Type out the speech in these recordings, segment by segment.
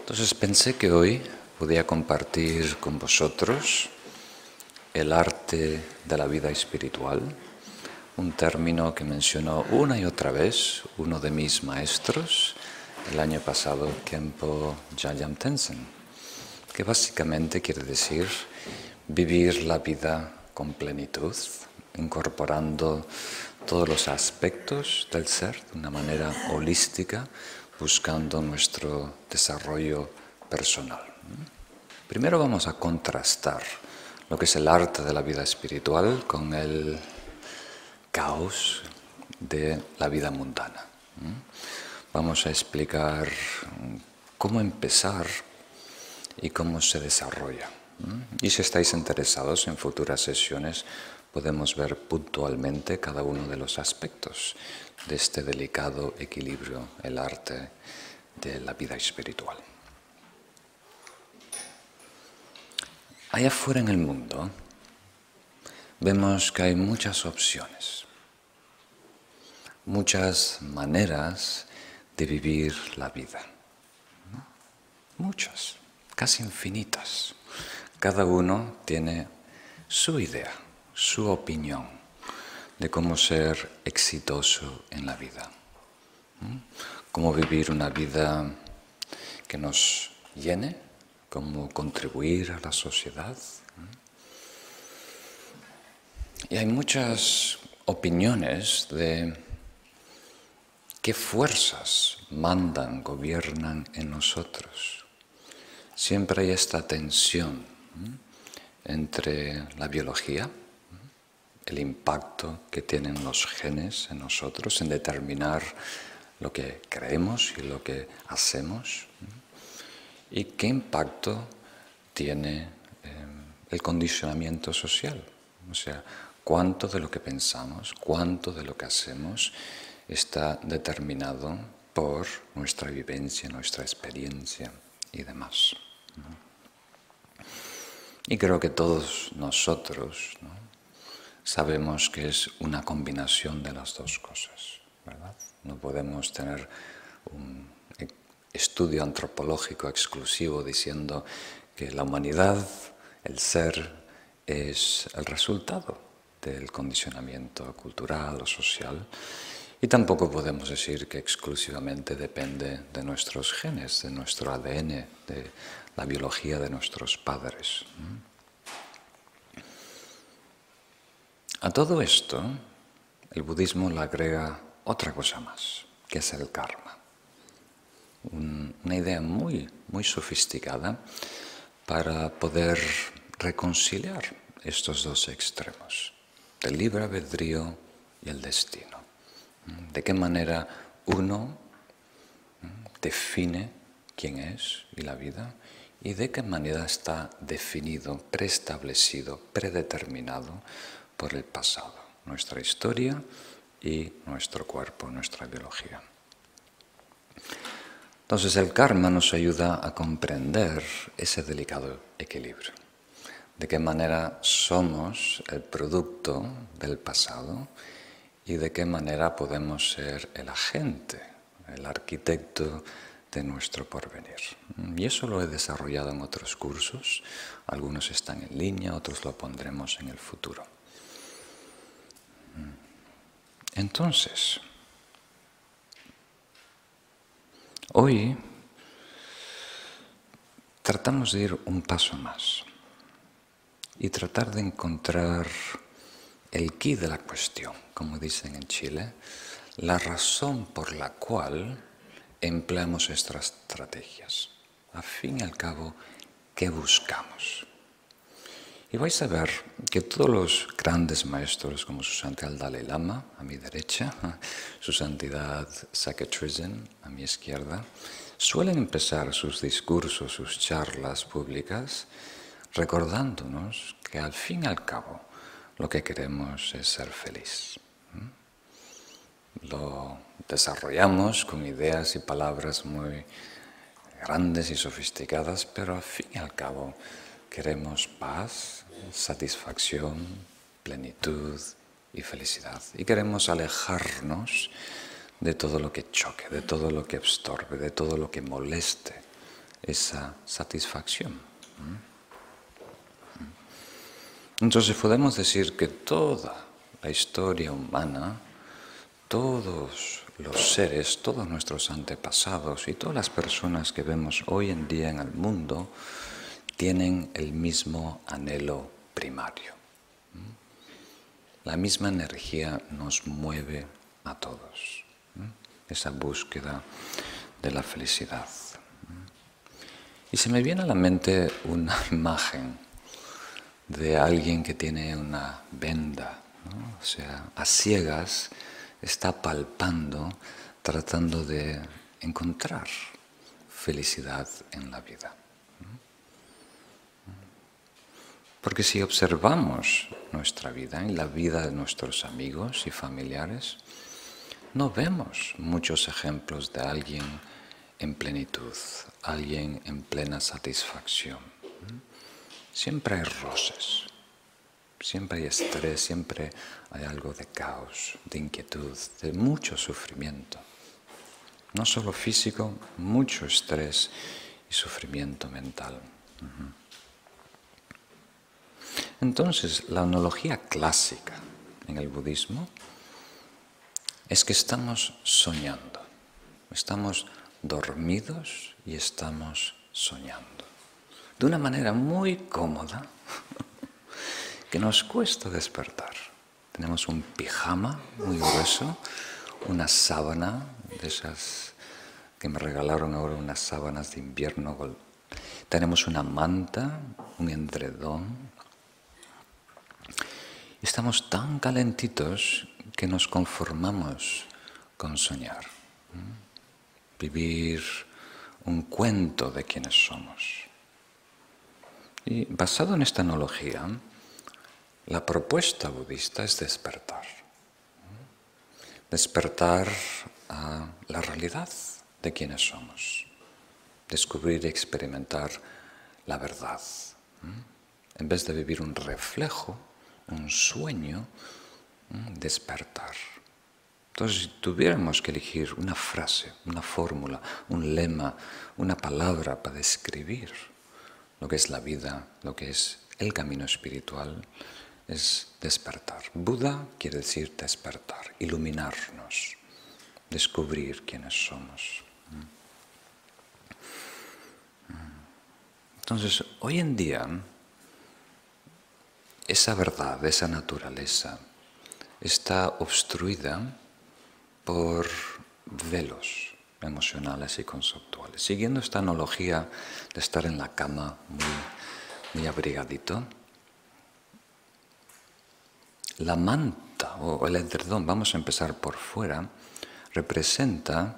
Entonces pensé que hoy podía compartir con vosotros el arte de la vida espiritual, un término que mencionó una y otra vez uno de mis maestros el año pasado, Kempo Jayam Tensen, que básicamente quiere decir vivir la vida con plenitud, incorporando todos los aspectos del ser de una manera holística, buscando nuestro desarrollo personal. Primero vamos a contrastar lo que es el arte de la vida espiritual con el caos de la vida mundana. Vamos a explicar cómo empezar y cómo se desarrolla. Y si estáis interesados en futuras sesiones, podemos ver puntualmente cada uno de los aspectos de este delicado equilibrio, el arte de la vida espiritual. Allá afuera en el mundo vemos que hay muchas opciones, muchas maneras de vivir la vida, muchas, casi infinitas. Cada uno tiene su idea, su opinión de cómo ser exitoso en la vida, cómo vivir una vida que nos llene, cómo contribuir a la sociedad. Y hay muchas opiniones de qué fuerzas mandan, gobiernan en nosotros. Siempre hay esta tensión entre la biología, el impacto que tienen los genes en nosotros en determinar lo que creemos y lo que hacemos y qué impacto tiene em, el condicionamiento social, o sea, cuánto de lo que pensamos, cuánto de lo que hacemos está determinado por nuestra vivencia, nuestra experiencia y demás. Y creo que todos nosotros sabemos que es una combinación de las dos cosas, ¿verdad? No podemos tener un estudio antropológico exclusivo diciendo que la humanidad, el ser, es el resultado del condicionamiento cultural o social. Y tampoco podemos decir que exclusivamente depende de nuestros genes, de nuestro ADN, de la biología de nuestros padres. A todo esto, el budismo le agrega otra cosa más, que es el karma. Una idea muy, muy sofisticada para poder reconciliar estos dos extremos, el libre albedrío y el destino. De qué manera uno define quién es y la vida y de qué manera está definido, preestablecido, predeterminado por el pasado, nuestra historia y nuestro cuerpo, nuestra biología. Entonces el karma nos ayuda a comprender ese delicado equilibrio. De qué manera somos el producto del pasado y de qué manera podemos ser el agente, el arquitecto de nuestro porvenir. Y eso lo he desarrollado en otros cursos, algunos están en línea, otros lo pondremos en el futuro. Entonces, Hoy tratamos de ir un paso más y tratar de encontrar el quid de la cuestión, como dicen en Chile, la razón por la cual empleamos estas estrategias. A fin y al cabo, ¿qué buscamos? Y vais a ver que todos los grandes maestros, como su santidad Dalai Lama, a mi derecha, su santidad Sakatrizin, a mi izquierda, suelen empezar sus discursos, sus charlas públicas, recordándonos que al fin y al cabo lo que queremos es ser feliz. Lo desarrollamos con ideas y palabras muy grandes y sofisticadas, pero al fin y al cabo queremos paz, satisfacción, plenitud y felicidad. Y queremos alejarnos de todo lo que choque, de todo lo que estorbe, de todo lo que moleste esa satisfacción. Entonces podemos decir que toda la historia humana, todos los seres, todos nuestros antepasados y todas las personas que vemos hoy en día en el mundo tienen el mismo anhelo primario. La misma energía nos mueve a todos, esa búsqueda de la felicidad. Y se me viene a la mente una imagen de alguien que tiene una venda, o sea, a ciegas está palpando, tratando de encontrar felicidad en la vida. Porque si observamos nuestra vida y la vida de nuestros amigos y familiares, no vemos muchos ejemplos de alguien en plenitud, alguien en plena satisfacción. Siempre hay roces, siempre hay estrés, siempre hay algo de caos, de inquietud, de mucho sufrimiento. No solo físico, mucho estrés y sufrimiento mental. Entonces, la analogía clásica en el budismo es que estamos soñando, estamos dormidos y estamos soñando, de una manera muy cómoda que nos cuesta despertar. Tenemos un pijama muy grueso, una sábana de esas que me regalaron ahora unas sábanas de invierno. Tenemos una manta, un endredón, Estamos tan calentitos que nos conformamos con soñar, vivir un cuento de quienes somos. Y basado en esta analogía, la propuesta budista es despertar. Despertar a la realidad de quienes somos. Descubrir y experimentar la verdad. En vez de vivir un reflejo un sueño, despertar. Entonces, si tuviéramos que elegir una frase, una fórmula, un lema, una palabra para describir lo que es la vida, lo que es el camino espiritual, es despertar. Buda quiere decir despertar, iluminarnos, descubrir quiénes somos. Entonces, hoy en día, esa verdad, esa naturaleza, está obstruida por velos emocionales y conceptuales. Siguiendo esta analogía de estar en la cama muy, abrigadito, la manta o el edredón, vamos a empezar por fuera, representa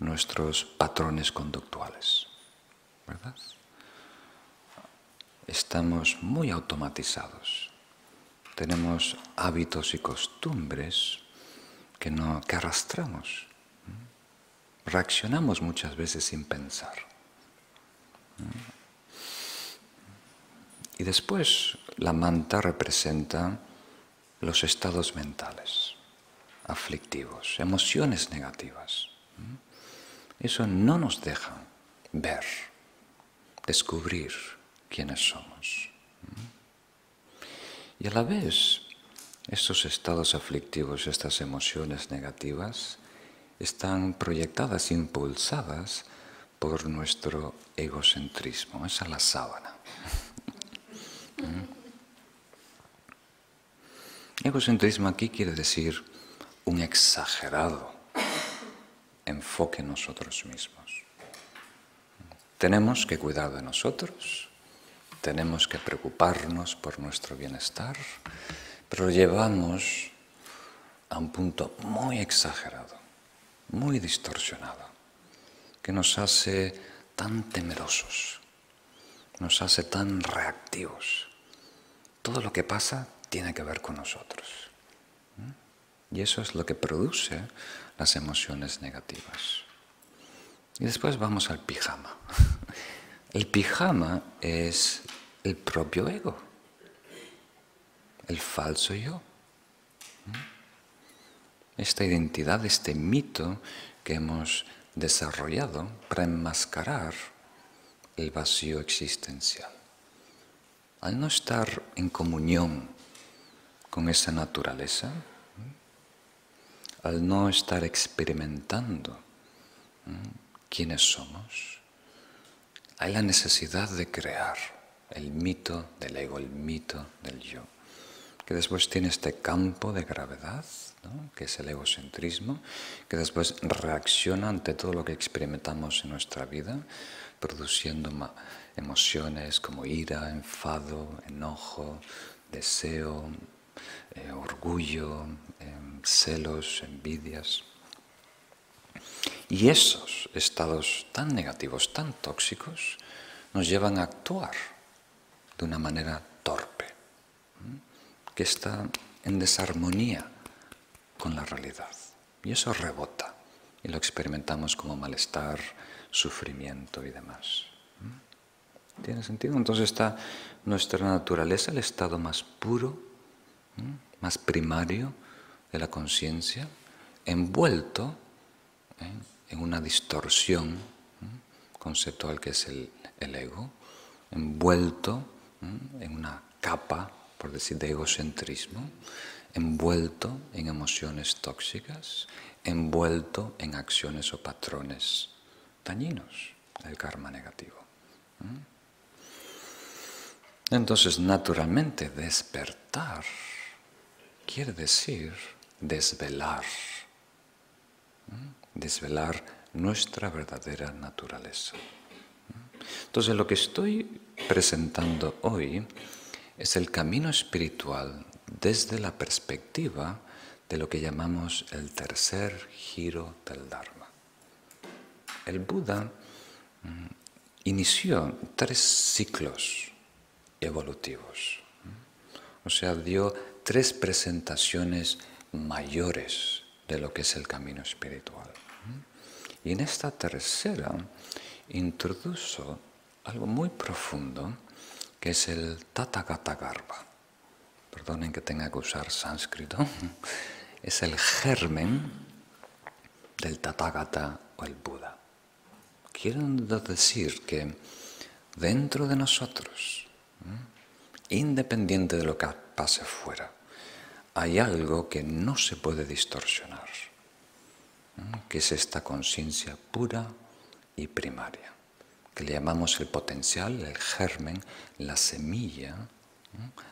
nuestros patrones conductuales. ¿Verdad? Estamos muy automatizados tenemos hábitos y costumbres que, no, que arrastramos. Reaccionamos muchas veces sin pensar. Y después la manta representa los estados mentales, aflictivos, emociones negativas. Eso no nos deja ver, descubrir quiénes somos. Y a la vez, estos estados aflictivos, estas emociones negativas, están proyectadas, impulsadas por nuestro egocentrismo. Esa es la sábana. ¿Mm? Egocentrismo aquí quiere decir un exagerado enfoque en nosotros mismos. Tenemos que cuidar de nosotros, tenemos que preocuparnos por nuestro bienestar, pero lo llevamos a un punto muy exagerado, muy distorsionado, que nos hace tan temerosos, nos hace tan reactivos. Todo lo que pasa tiene que ver con nosotros. Y eso es lo que produce las emociones negativas. Y después vamos al pijama. El pijama es el propio ego, el falso yo. Esta identidad, este mito que hemos desarrollado para enmascarar el vacío existencial. Al no estar en comunión con esa naturaleza, al no estar experimentando quiénes somos, hay la necesidad de crear el mito del ego, el mito del yo, que después tiene este campo de gravedad, que es el egocentrismo, que después reacciona ante todo lo que experimentamos en nuestra vida, produciendo emociones como ira, enfado, enojo, deseo, eh, orgullo, em, celos, envidias. Y esos estados tan negativos, tan tóxicos, nos llevan a actuar de una manera torpe, que está en desarmonía con la realidad. Y eso rebota y lo experimentamos como malestar, sufrimiento y demás. ¿Tiene sentido? Entonces está nuestra naturaleza, el estado más puro, más primario de la conciencia, envuelto ¿eh? En una distorsión conceptual que es el, ego, envuelto en una capa, por decir, de egocentrismo, envuelto en emociones tóxicas, envuelto en acciones o patrones dañinos del karma negativo. Entonces, naturalmente, despertar quiere decir desvelar, desvelar nuestra verdadera naturaleza. Entonces, lo que estoy presentando hoy es el camino espiritual desde la perspectiva de lo que llamamos el tercer giro del Dharma. El Buda mm, inició tres ciclos evolutivos. O sea, dio tres presentaciones mayores de lo que es el camino espiritual. Y en esta tercera introdujo algo muy profundo que es el Tathagata Garbha. Perdonen que tenga que usar sánscrito. Es el germen del Tathagata o el Buda. Quiero decir que dentro de nosotros independiente de lo que pase fuera, hay algo que no se puede distorsionar, que es esta conciencia pura y primaria, que le llamamos el potencial, el germen, la semilla,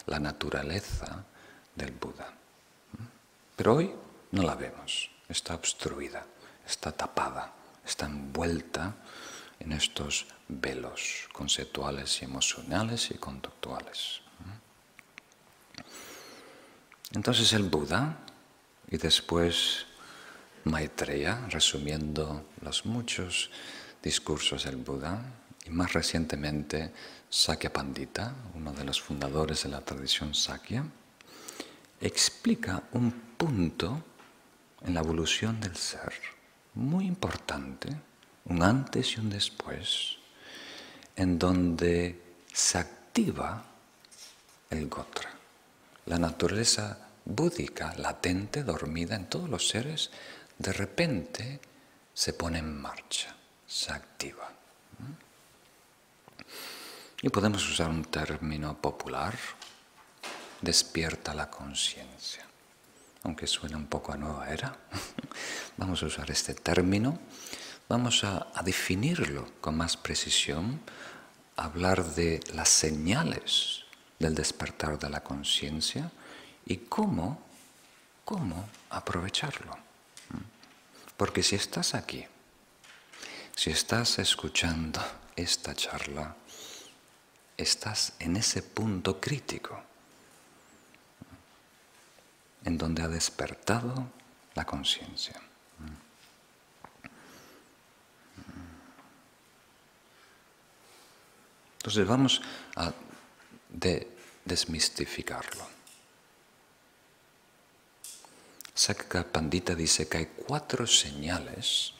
la naturaleza del Buda. Pero hoy no la vemos, está obstruida, está tapada, está envuelta en estos velos conceptuales y emocionales y conductuales. Entonces el Buda y después Maitreya, resumiendo los muchos discursos del Buda, y más recientemente Sakya Pandita, uno de los fundadores de la tradición Sakya, explica un punto en la evolución del ser muy importante, un antes y un después, en donde se activa el Gotra, la naturaleza búdica, latente, dormida en todos los seres, de repente se pone en marcha, se activa. Y podemos usar un término popular, despierta la conciencia. Aunque suena un poco a nueva era, vamos a usar este término, vamos a, definirlo con más precisión, hablar de las señales del despertar de la conciencia y cómo, cómo aprovecharlo. Porque si estás aquí, si estás escuchando esta charla, estás en ese punto crítico en donde ha despertado la conciencia. Entonces vamos a desmistificarlo. Sakka Pandita dice que hay cuatro señales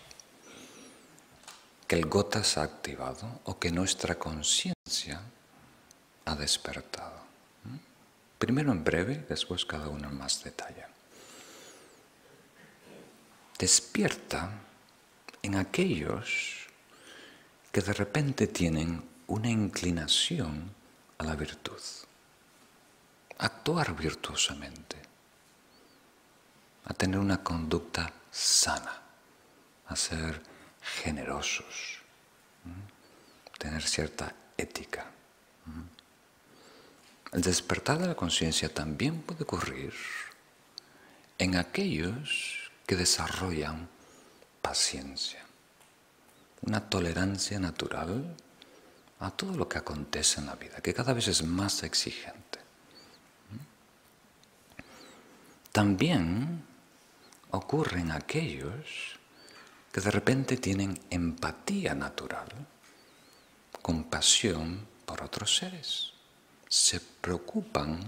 que el gota se ha activado o que nuestra conciencia ha despertado. Primero en breve, después cada uno en más detalle. Despierta en aquellos que de repente tienen una inclinación a la virtud, actuar virtuosamente, a tener una conducta sana, a ser generosos, tener cierta ética. El despertar de la conciencia también puede ocurrir en aquellos que desarrollan paciencia, una tolerancia natural a todo lo que acontece en la vida, que cada vez es más exigente. También ocurren aquellos que de repente tienen empatía natural, compasión por otros seres se preocupan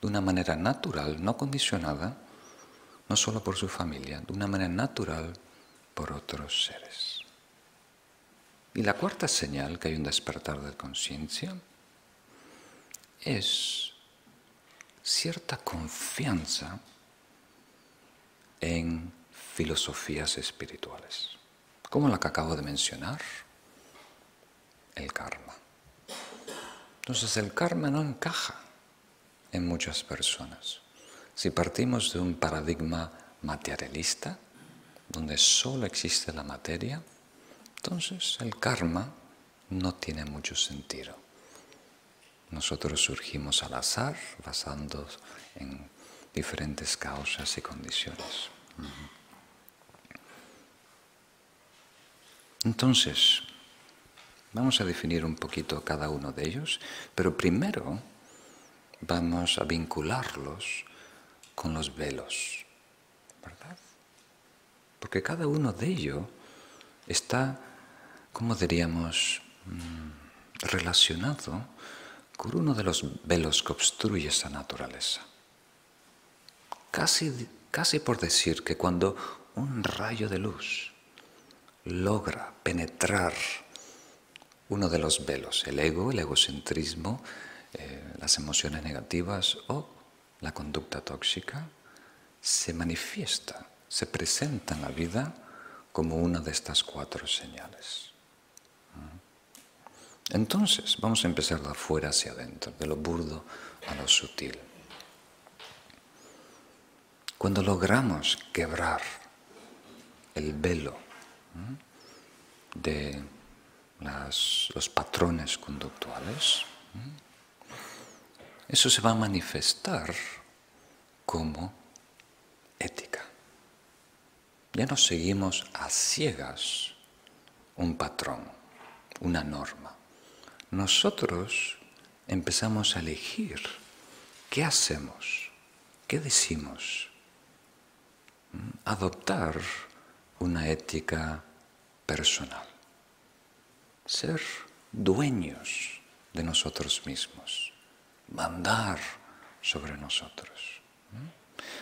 de una manera natural, no condicionada, no solo por su familia, de una manera natural por otros seres. Y la cuarta señal que hay un despertar de conciencia es cierta confianza en filosofías espirituales, como la que acabo de mencionar, el karma. Entonces el karma no encaja en muchas personas. Si partimos de un paradigma materialista, donde solo existe la materia, entonces el karma no tiene mucho sentido. Nosotros surgimos al azar, basándonos en diferentes causas y condiciones. Entonces, Vamos a definir un poquito cada uno de ellos, pero primero vamos a vincularlos con los velos, ¿verdad? Porque cada uno de ellos está, como diríamos, mm, relacionado con uno de los velos que obstruye esa naturaleza. Casi, casi por decir que cuando un rayo de luz logra penetrar uno de los velos, el ego, el egocentrismo, eh, las emociones negativas o la conducta tóxica, se manifiesta, se presenta en la vida como una de estas cuatro señales. Entonces, vamos a empezar de afuera hacia adentro, de lo burdo a lo sutil. Cuando logramos quebrar el velo de los patrones conductuales, eso se va a manifestar como ética. Ya no seguimos a ciegas un patrón, una norma. Nosotros empezamos a elegir qué hacemos, qué decimos, adoptar una ética personal ser dueños de nosotros mismos, mandar sobre nosotros.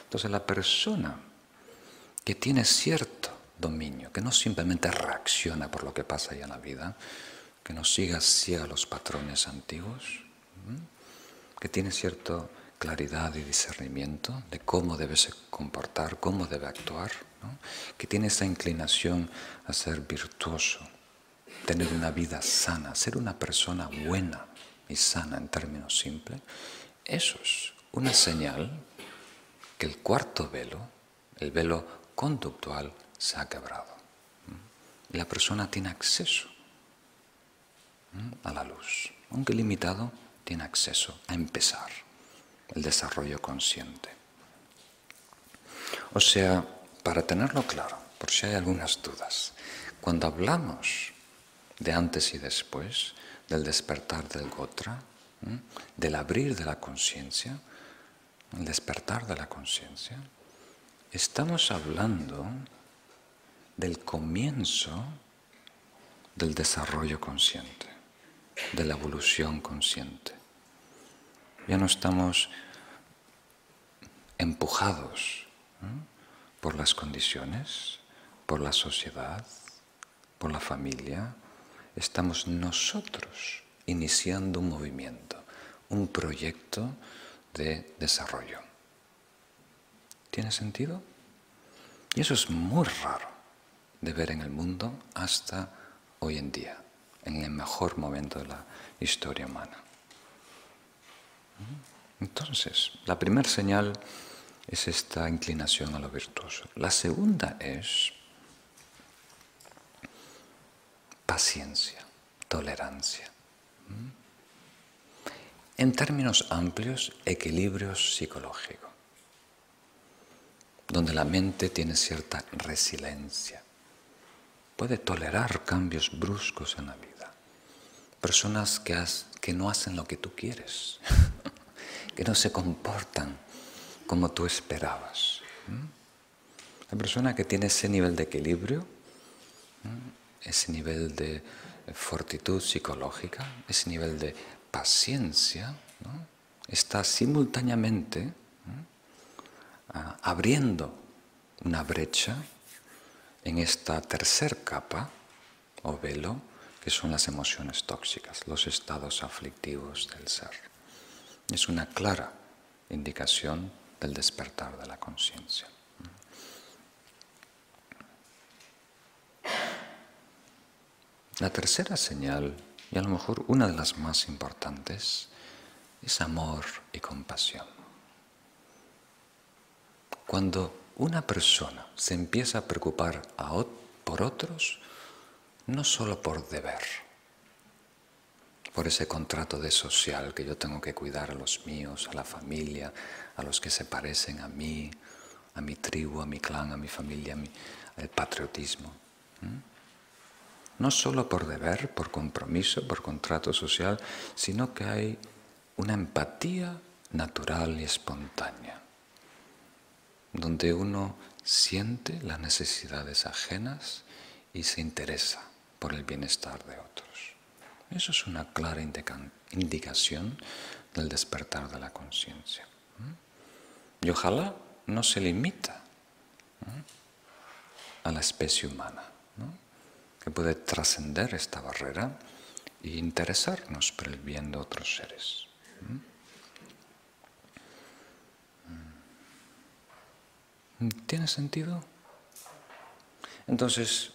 Entonces la persona que tiene cierto dominio, que no simplemente reacciona por lo que pasa ahí en la vida, que no siga ciega los patrones antiguos, que tiene cierta claridad y discernimiento de cómo debe se comportar, cómo debe actuar, que tiene esa inclinación a ser virtuoso, tener una vida sana, ser una persona buena y sana en términos simples, eso es una señal que el cuarto velo, el velo conductual, se ha quebrado. Y la persona tiene acceso a la luz, aunque limitado, tiene acceso a empezar el desarrollo consciente. O sea, para tenerlo claro, por si hay algunas dudas, cuando hablamos de antes y después, del despertar del Gotra, del abrir de la conciencia, el despertar de la conciencia, estamos hablando del comienzo del desarrollo consciente, de la evolución consciente. Ya no estamos empujados por las condiciones, por la sociedad, por la familia, estamos nosotros iniciando un movimiento, un proyecto de desarrollo. ¿Tiene sentido? Y eso es muy raro de ver en el mundo hasta hoy en día, en el mejor momento de la historia humana. Entonces, la primera señal es esta inclinación a lo virtuoso. La segunda es paciencia, tolerancia. En términos amplios, equilibrio psicológico, donde la mente tiene cierta resiliencia, puede tolerar cambios bruscos en la vida. Personas que, que no hacen lo que tú quieres, que no se comportan como tú esperabas. La persona que tiene ese nivel de equilibrio, ese nivel de fortitud psicológica, ese nivel de paciencia, está simultáneamente abriendo una brecha en esta tercer capa o velo que son las emociones tóxicas, los estados aflictivos del ser. Es una clara indicación del despertar de la conciencia. La tercera señal, y a lo mejor una de las más importantes, es amor y compasión. Cuando una persona se empieza a preocupar por otros, no solo por deber, por ese contrato de social que yo tengo que cuidar a los míos, a la familia, a los que se parecen a mí, a mi tribu, a mi clan, a mi familia, al patriotismo no solo por deber, por compromiso, por contrato social, sino que hay una empatía natural y espontánea, donde uno siente las necesidades ajenas y se interesa por el bienestar de otros. Eso es una clara indicación del despertar de la conciencia. Y ojalá no se limita a la especie humana que puede trascender esta barrera e interesarnos por el bien de otros seres. ¿Mm? ¿Tiene sentido? Entonces,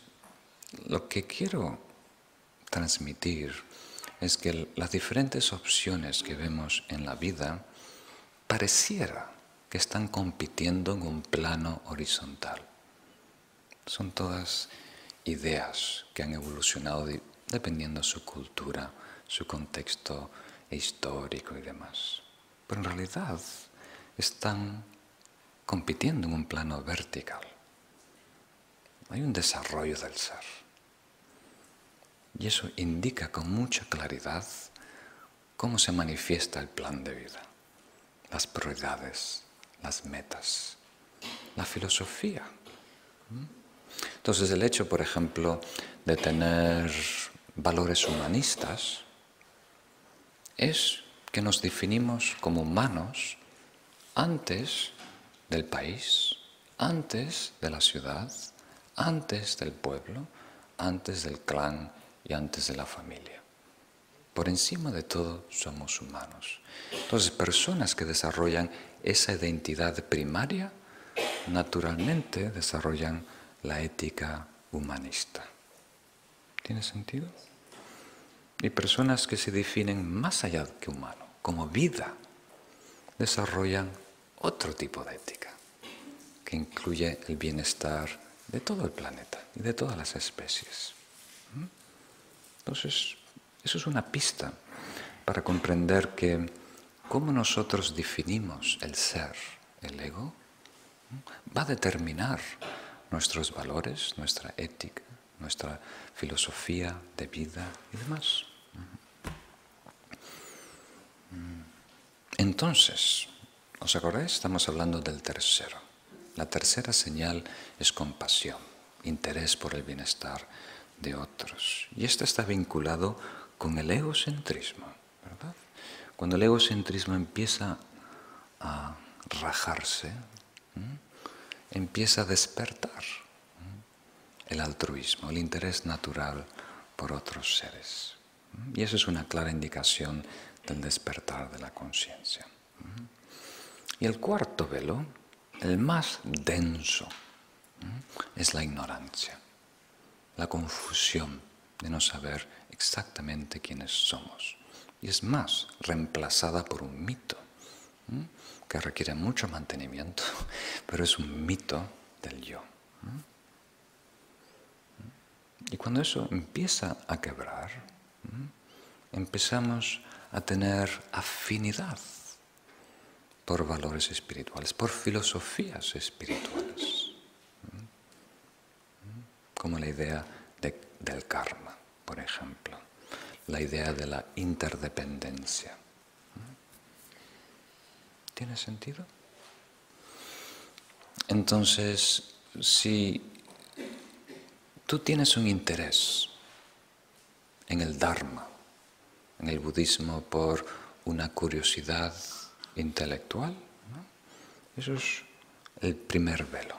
lo que quiero transmitir es que las diferentes opciones que vemos en la vida pareciera que están compitiendo en un plano horizontal. Son todas ideas que han evolucionado dependiendo de su cultura, su contexto histórico y demás. Pero en realidad están compitiendo en un plano vertical. Hay un desarrollo del ser. Y eso indica con mucha claridad cómo se manifiesta el plan de vida, las prioridades, las metas, la filosofía. Entonces el hecho, por ejemplo, de tener valores humanistas es que nos definimos como humanos antes del país, antes de la ciudad, antes del pueblo, antes del clan y antes de la familia. Por encima de todo somos humanos. Entonces, personas que desarrollan esa identidad primaria, naturalmente desarrollan la ética humanista. ¿Tiene sentido? Y personas que se definen más allá que humano, como vida, desarrollan otro tipo de ética, que incluye el bienestar de todo el planeta y de todas las especies. ¿Mm? Entonces, eso es una pista para comprender que cómo nosotros definimos el ser, el ego, va a determinar nuestros valores, nuestra ética, nuestra filosofía de vida y demás. Entonces, ¿os acordáis? Estamos hablando del tercero. La tercera señal es compasión, interés por el bienestar de otros. Y esto está vinculado con el egocentrismo, ¿verdad? Cuando el egocentrismo empieza a rajarse, empieza a despertar el altruismo, el interés natural por otros seres. Y eso es una clara indicación del despertar de la conciencia. Y el cuarto velo, el más denso, es la ignorancia, la confusión de no saber exactamente quiénes somos. Y es más, reemplazada por un mito que requiere mucho mantenimiento, pero es un mito del yo. Y cuando eso empieza a quebrar, empezamos a tener afinidad por valores espirituales, por filosofías espirituales, como la idea del karma, por ejemplo, la idea de la interdependencia. ¿Tiene sentido? Entonces, si tú tienes un interés en el Dharma, en el budismo por una curiosidad intelectual, eso es el primer velo.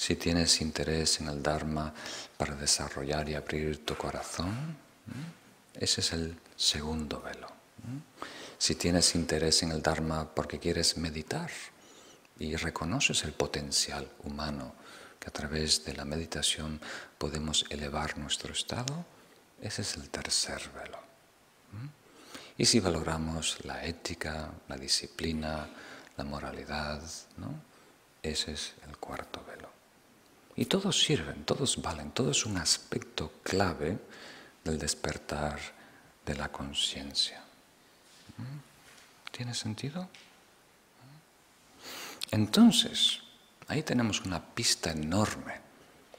Si tienes interés en el Dharma para desarrollar y abrir tu corazón, ese es el segundo velo. Si tienes interés en el Dharma porque quieres meditar y reconoces el potencial humano que a través de la meditación podemos elevar nuestro estado, ese es el tercer velo. Y si valoramos la ética, la disciplina, la moralidad, ¿no? ese es el cuarto velo. Y todos sirven, todos valen, todo es un aspecto clave del despertar de la conciencia. ¿Tiene sentido? Entonces, ahí tenemos una pista enorme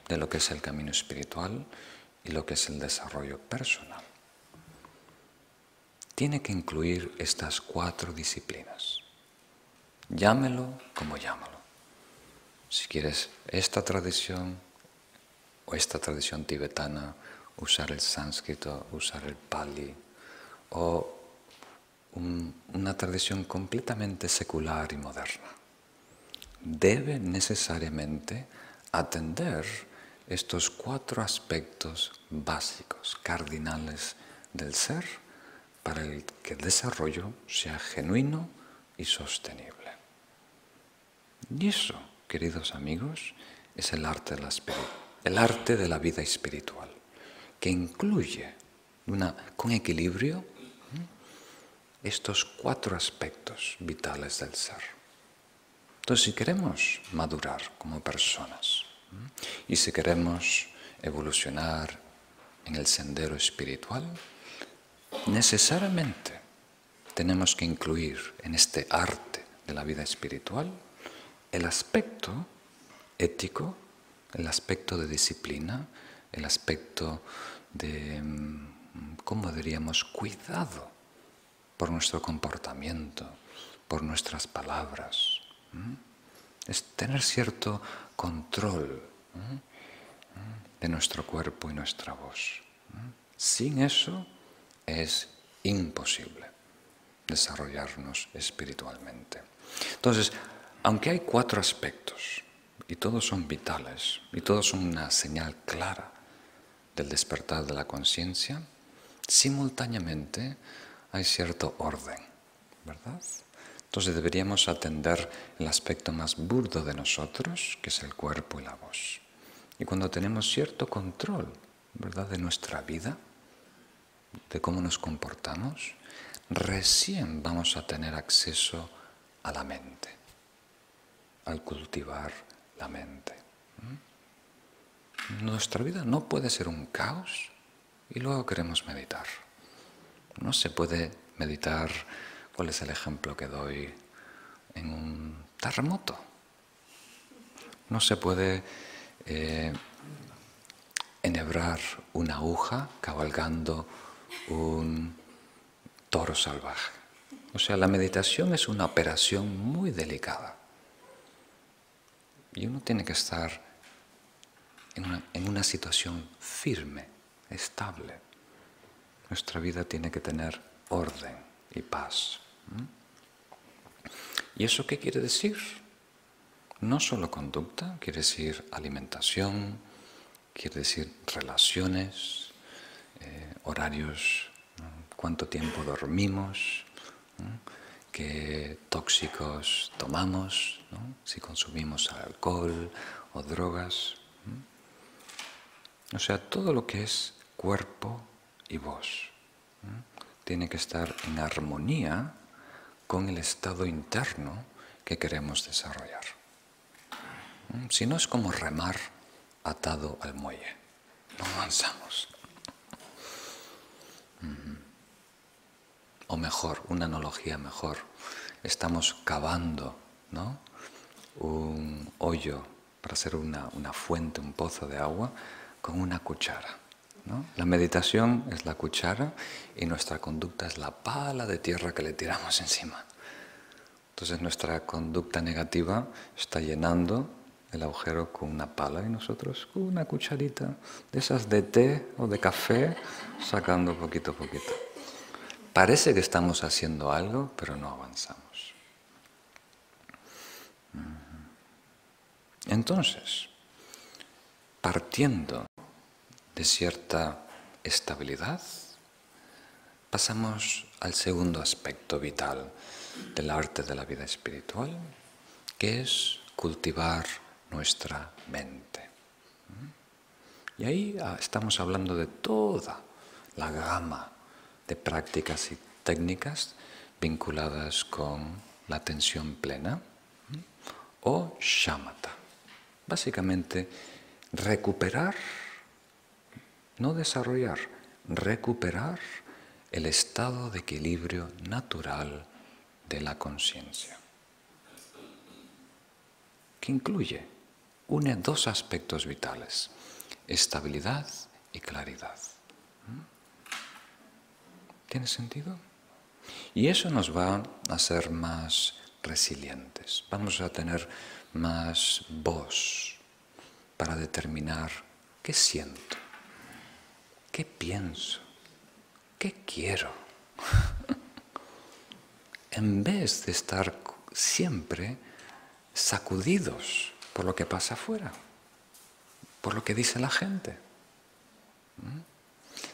de lo que es el camino espiritual y lo que es el desarrollo personal. Tiene que incluir estas cuatro disciplinas. Llámelo como llámalo. Si quieres esta tradición o esta tradición tibetana, usar el sánscrito, usar el pali, o una tradición completamente secular y moderna. Debe necesariamente atender estos cuatro aspectos básicos, cardinales del ser, para que el desarrollo sea genuino y sostenible. Y eso, queridos amigos, es el arte de la, el arte de la vida espiritual, que incluye una, con equilibrio estos cuatro aspectos vitales del ser. Entonces, si queremos madurar como personas, y si queremos evolucionar en el sendero espiritual, necesariamente tenemos que incluir en este arte de la vida espiritual el aspecto ético, el aspecto de disciplina, el aspecto de, mm, ¿cómo diríamos?, cuidado por nuestro comportamiento, por nuestras palabras es tener cierto control de nuestro cuerpo y nuestra voz. Sin eso es imposible desarrollarnos espiritualmente. Entonces, aunque hay cuatro aspectos, y todos son vitales, y todos son una señal clara del despertar de la conciencia, simultáneamente hay cierto orden, ¿verdad? Entonces deberíamos atender el aspecto más burdo de nosotros, que es el cuerpo y la voz. Y cuando tenemos cierto control, ¿verdad?, de nuestra vida, de cómo nos comportamos, recién vamos a tener acceso a la mente, al cultivar la mente. ¿Mm? Nuestra vida no puede ser un caos y luego queremos meditar. No se puede meditar ¿Cuál es el ejemplo que doy en un terremoto? No se puede eh, enhebrar una aguja cabalgando un toro salvaje. O sea, la meditación es una operación muy delicada. Y uno tiene que estar en una, situación firme, estable. Nuestra vida tiene que tener orden y paz. ¿Y eso qué quiere decir? No solo conducta, quiere decir alimentación, quiere decir relaciones, eh, horarios, cuánto tiempo dormimos, qué tóxicos tomamos, si consumimos alcohol o drogas. O sea, todo lo que es cuerpo y voz tiene que estar en armonía con el estado interno que queremos desarrollar. Si no es como remar atado al muelle, no avanzamos. O mejor, una analogía mejor, estamos cavando ¿no? un hoyo para hacer una, una fuente, un pozo de agua, con una cuchara. ¿no? La meditación es la cuchara y nuestra conducta es la pala de tierra que le tiramos encima. Entonces nuestra conducta negativa está llenando el agujero con una pala y nosotros con una cucharita de esas de té o de café sacando poquito a poquito. Parece que estamos haciendo algo, pero no avanzamos. Entonces, partiendo de cierta estabilidad, pasamos al segundo aspecto vital del arte de la vida espiritual, que es cultivar nuestra mente. Y ahí ah, estamos hablando de toda la gama de prácticas y técnicas vinculadas con la atención plena o shamatha. Básicamente, recuperar, no desarrollar, recuperar el estado de equilibrio natural de la conciencia, que incluye, une dos aspectos vitales, estabilidad y claridad. ¿Tiene sentido? Y eso nos va a hacer más resilientes, vamos a tener más voz para determinar qué siento, qué pienso, qué quiero, en vez de estar siempre sacudidos por lo que pasa afuera, por lo que dice la gente. ¿Mm?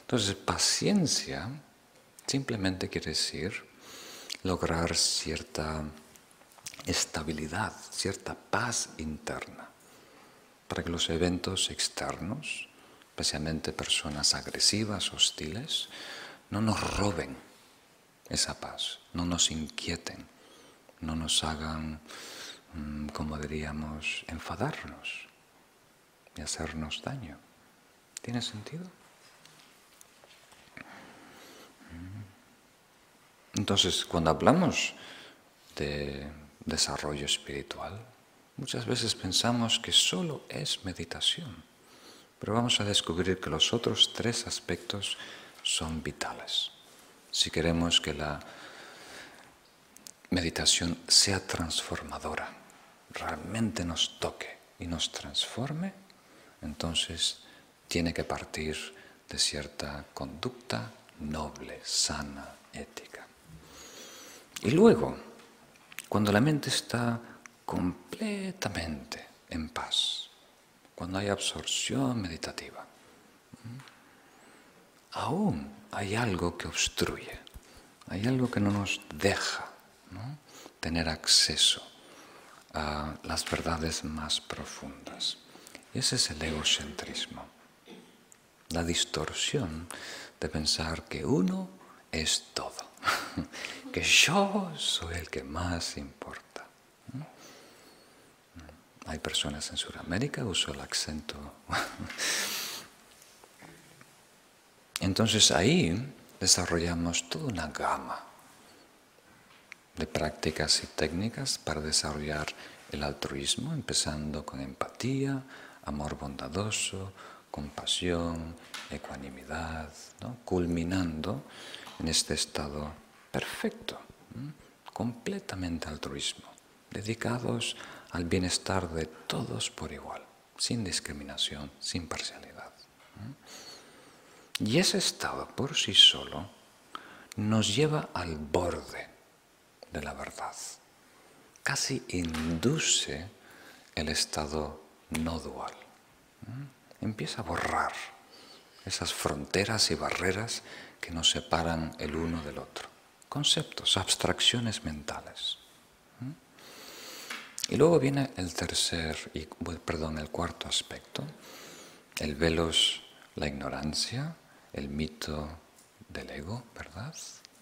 Entonces, paciencia simplemente quiere decir lograr cierta estabilidad, cierta paz interna, para que los eventos externos, especialmente personas agresivas, hostiles, no nos roben esa paz, no nos inquieten, no nos hagan, mm, como diríamos, enfadarnos y hacernos daño. ¿Tiene sentido? Entonces, cuando hablamos de desarrollo espiritual, muchas veces pensamos que solo es meditación, pero vamos a descubrir que los otros tres aspectos son vitales. Si queremos que la meditación sea transformadora, realmente nos toque y nos transforme, entonces tiene que partir de cierta conducta noble, sana, ética. Y luego, cuando la mente está completamente en paz, cuando hay absorción meditativa, aún hay algo que obstruye, hay algo que no nos deja tener acceso a las verdades más profundas. Y ese es el egocentrismo, la distorsión de pensar que uno es todo. que yo soy el que más importa. ¿Mm? Hay personas en Sudamérica, uso el acento. Entonces ahí desarrollamos toda una gama de prácticas y técnicas para desarrollar el altruismo, empezando con empatía, amor bondadoso, compasión, ecuanimidad, culminando en este estado perfecto, completamente altruismo, dedicados al bienestar de todos por igual, sin discriminación, sin parcialidad. Y ese estado por sí solo nos lleva al borde de la verdad, casi induce el estado no dual, empieza a borrar esas fronteras y barreras que nos separan el uno del otro. Conceptos, abstracciones mentales. ¿Mm? Y luego viene el tercer, y, perdón, el cuarto aspecto, el velos la ignorancia, el mito del ego, ¿verdad?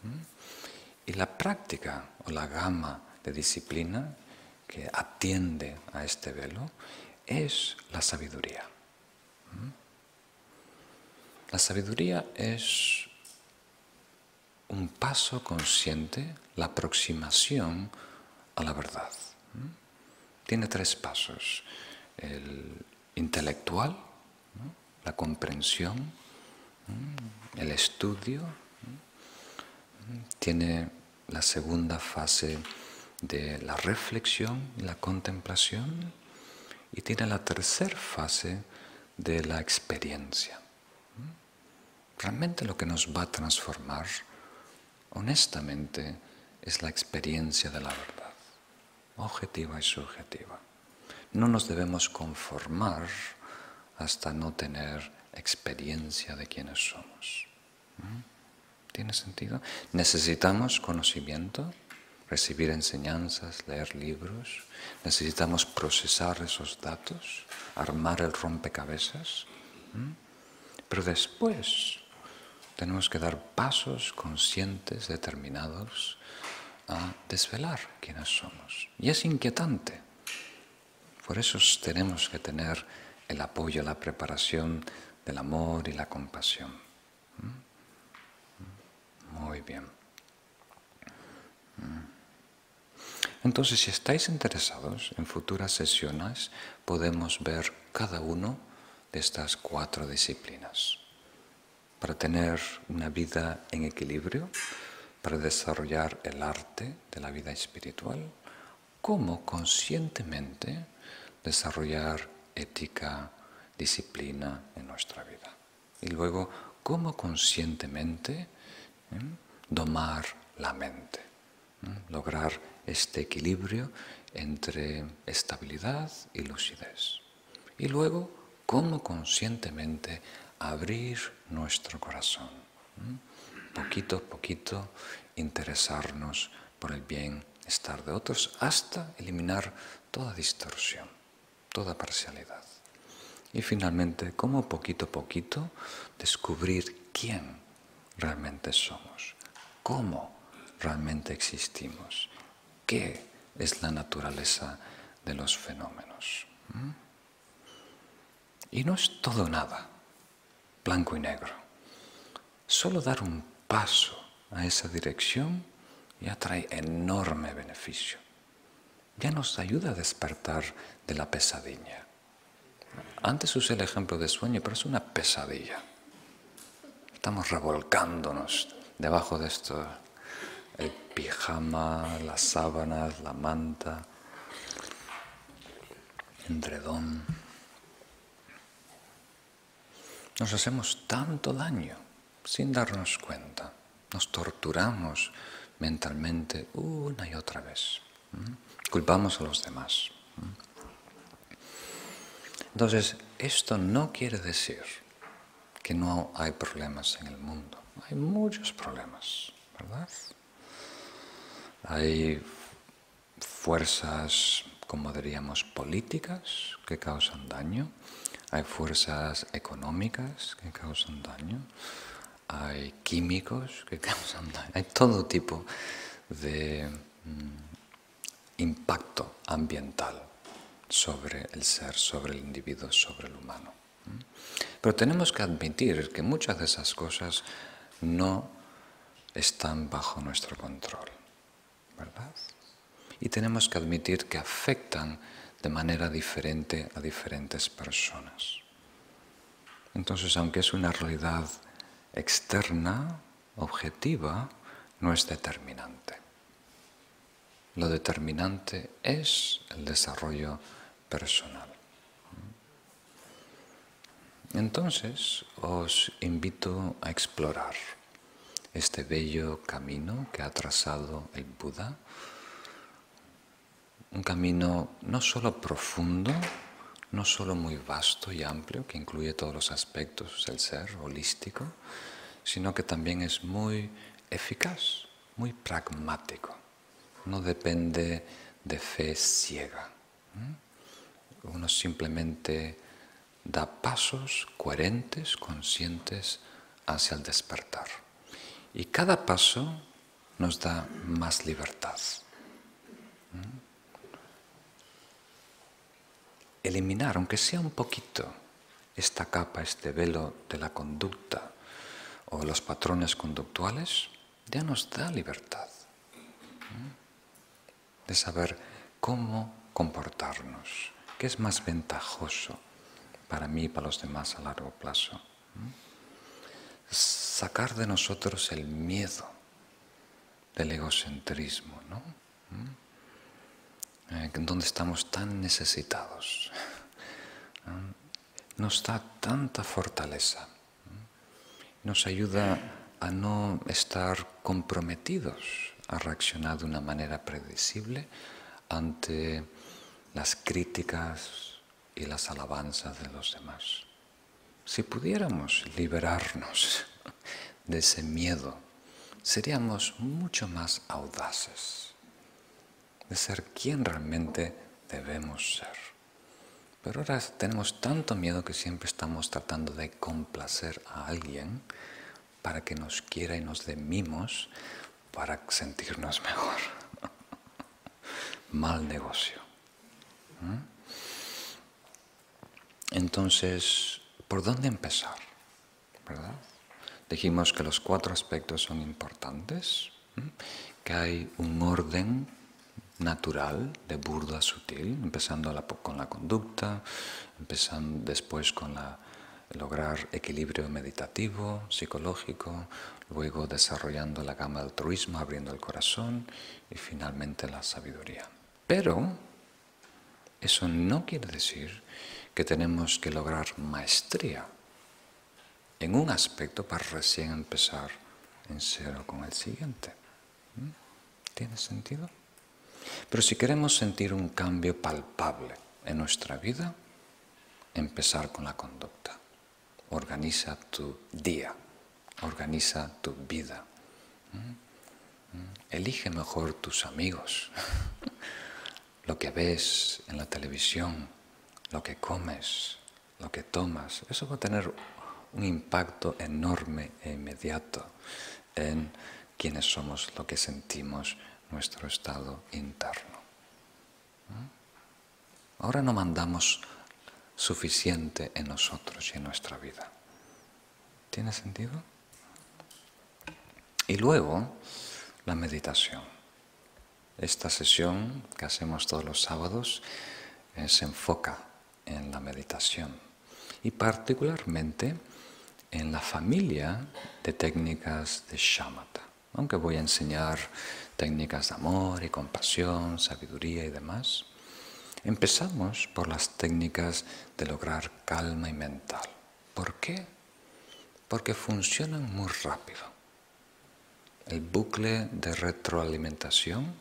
¿Mm? Y la práctica o la gama de disciplina que atiende a este velo es la sabiduría. ¿Mm? La sabiduría es un paso consciente, la aproximación a la verdad. Tiene tres pasos. El intelectual, la comprensión, el estudio. Tiene la segunda fase de la reflexión y la contemplación. Y tiene la tercera fase de la experiencia. Realmente lo que nos va a transformar, honestamente, es la experiencia de la verdad, objetiva y subjetiva. No nos debemos conformar hasta no tener experiencia de quiénes somos. ¿Mm? ¿Tiene sentido? Necesitamos conocimiento, recibir enseñanzas, leer libros, necesitamos procesar esos datos, armar el rompecabezas, ¿Mm? pero después tenemos que dar pasos conscientes, determinados, a desvelar quiénes somos. Y es inquietante. Por eso tenemos que tener el apoyo, la preparación del amor y la compasión. ¿Mm? Muy bien. ¿Mm? Entonces, si estáis interesados en futuras sesiones, podemos ver cada uno de estas cuatro disciplinas para tener una vida en equilibrio, para desarrollar el arte de la vida espiritual, cómo conscientemente desarrollar ética, disciplina en nuestra vida. Y luego, cómo conscientemente ¿eh? domar la mente, ¿eh? lograr este equilibrio entre estabilidad y lucidez. Y luego, cómo conscientemente abrir nuestro corazón, poquito a poquito interesarnos por el bienestar de otros hasta eliminar toda distorsión, toda parcialidad. Y finalmente, cómo poquito a poquito descubrir quién realmente somos, cómo realmente existimos, qué es la naturaleza de los fenómenos. Y no es todo nada blanco y negro. Solo dar un paso a esa dirección ya trae enorme beneficio. Ya nos ayuda a despertar de la pesadilla. Antes usé el ejemplo de sueño, pero es una pesadilla. Estamos revolcándonos debajo de esto, el pijama, las sábanas, la manta, endredón. Nos hacemos tanto daño sin darnos cuenta. Nos torturamos mentalmente una y otra vez. Culpamos a los demás. Entonces, esto no quiere decir que no hay problemas en el mundo. Hay muchos problemas, ¿verdad? Hay fuerzas, como diríamos, políticas que causan daño hay fuerzas económicas que causan daño, hay químicos que causan daño, hay todo tipo de mm, impacto ambiental sobre el ser, sobre el individuo, sobre el humano. Pero tenemos que admitir que muchas de esas cosas no están bajo nuestro control, ¿verdad? Y tenemos que admitir que afectan de manera diferente a diferentes personas. Entonces, aunque es una realidad externa, objetiva, no es determinante. Lo determinante es el desarrollo personal. Entonces, os invito a explorar este bello camino que ha trazado el Buda un camino no solo profundo, no solo muy vasto y amplio, que incluye todos los aspectos del ser holístico, sino que también es muy eficaz, muy pragmático. No depende de fe ciega. Uno simplemente da pasos coherentes, conscientes hacia el despertar. Y cada paso nos da más libertad. ¿Mm? Eliminar, aunque sea un poquito, esta capa, este velo de la conducta o los patrones conductuales, ya nos da libertad ¿Mm? de saber cómo comportarnos, qué es más ventajoso para mí y para los demás a largo plazo. Sacar de nosotros el miedo del egocentrismo, ¿no? Eh, donde estamos tan necesitados. Nos da tanta fortaleza. Nos ayuda a no estar comprometidos a reaccionar de una manera predecible ante las críticas y las alabanzas de los demás. Si pudiéramos liberarnos de ese miedo, seríamos mucho más audaces de ser quien realmente debemos ser. Pero ahora tenemos tanto miedo que siempre estamos tratando de complacer a alguien para que nos quiera y nos dé mimos para sentirnos mejor. Mal negocio. Entonces, ¿por dónde empezar? ¿Verdad? Dijimos que los cuatro aspectos son importantes, que hay un orden natural de burdo a sutil, empezando con la conducta, empezando después con la, lograr equilibrio meditativo, psicológico, luego desarrollando la gama del altruismo, abriendo el corazón y finalmente la sabiduría. Pero eso no quiere decir que tenemos que lograr maestría en un aspecto para recién empezar en cero con el siguiente. ¿Mm? ¿Tiene sentido? Pero si queremos sentir un cambio palpable en nuestra vida, empezar con la conducta. Organiza tu día, organiza tu vida. ¿Mm? ¿Mm? Elige mejor tus amigos, lo que ves en la televisión, lo que comes, lo que tomas. Eso va a tener un impacto enorme e inmediato en quienes somos, lo que sentimos, nuestro estado interno. Ahora no mandamos suficiente en nosotros y en nuestra vida. ¿Tiene sentido? Y luego, la meditación. Esta sesión que hacemos todos los sábados eh, se enfoca en la meditación y particularmente en la familia de técnicas de shamatha, aunque voy a enseñar técnicas de amor y compasión, sabiduría y demás. Empezamos por las técnicas de lograr calma y mental. ¿Por qué? Porque funcionan muy rápido. El bucle de retroalimentación,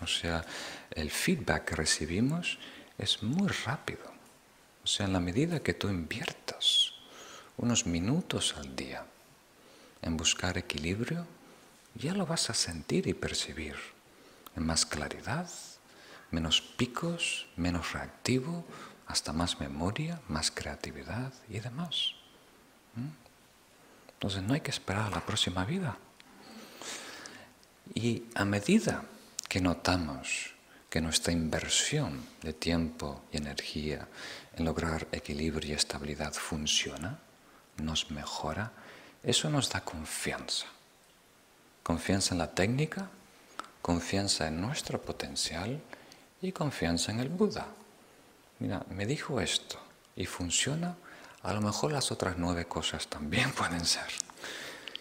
o sea, el feedback que recibimos, es muy rápido. O sea, en la medida que tú inviertas unos minutos al día en buscar equilibrio, ya lo vas a sentir y percibir en más claridad, menos picos, menos reactivo, hasta más memoria, más creatividad y demás. ¿Mm? Entonces no hay que esperar a la próxima vida. Y a medida que notamos que nuestra inversión de tiempo y energía en lograr equilibrio y estabilidad funciona, nos mejora, eso nos da confianza. Confianza en la técnica, confianza en nuestro potencial y confianza en el Buda. Mira, me dijo esto y funciona, a lo mejor las otras nueve cosas también pueden ser.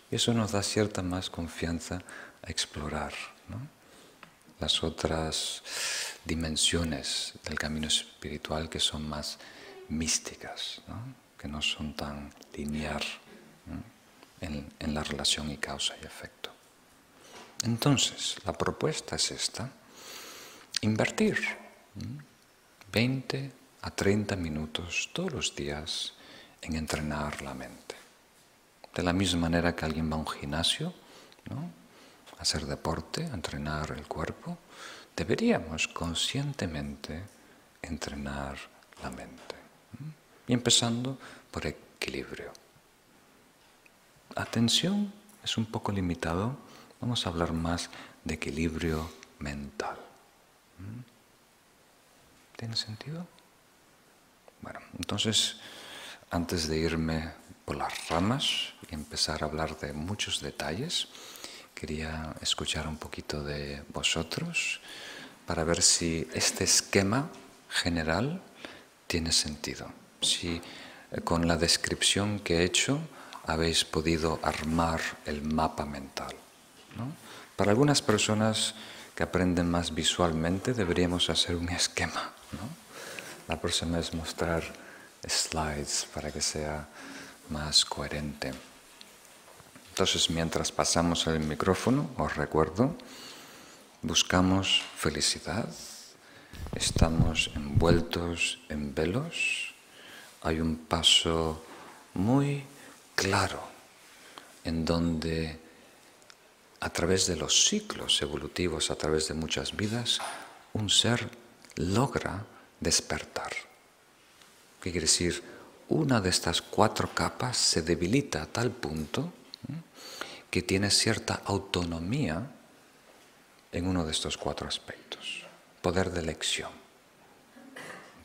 Y eso nos da cierta más confianza a explorar las otras dimensiones del camino espiritual que son más místicas, que no son tan lineal en la relación y causa y efecto. Entonces, la propuesta es esta, invertir 20 a 30 minutos todos los días en entrenar la mente. De la misma manera que alguien va a un gimnasio, ¿no? hacer deporte, entrenar el cuerpo, deberíamos conscientemente entrenar la mente. y empezando por equilibrio. Atención es un poco limitado, vamos a hablar más de equilibrio mental. ¿Mm? ¿Tiene sentido? Bueno, entonces, antes de irme por las ramas y empezar a hablar de muchos detalles, quería escuchar un poquito de vosotros para ver si este esquema general tiene sentido. Si eh, con la descripción que he hecho habéis podido armar el mapa mental. Para algunas personas que aprenden más visualmente deberíamos hacer un esquema. La próxima es mostrar slides para que sea más coherente. Entonces, mientras pasamos el micrófono, os recuerdo, buscamos felicidad, estamos envueltos en velos, hay un paso muy claro en donde a través de los ciclos evolutivos, a través de muchas vidas, un ser logra despertar. ¿Qué quiere decir? Una de estas cuatro capas se debilita a tal punto que tiene cierta autonomía en uno de estos cuatro aspectos. Poder de elección,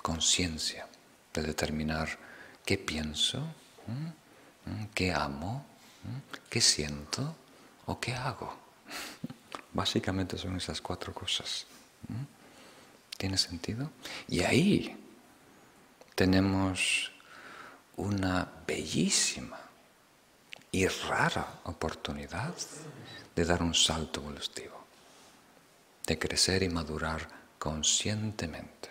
conciencia de determinar qué pienso, qué amo, qué siento o qué hago. Básicamente son esas cuatro cosas. ¿Tiene sentido? Y ahí tenemos una bellísima y rara oportunidad de dar un salto evolutivo, de crecer y madurar conscientemente.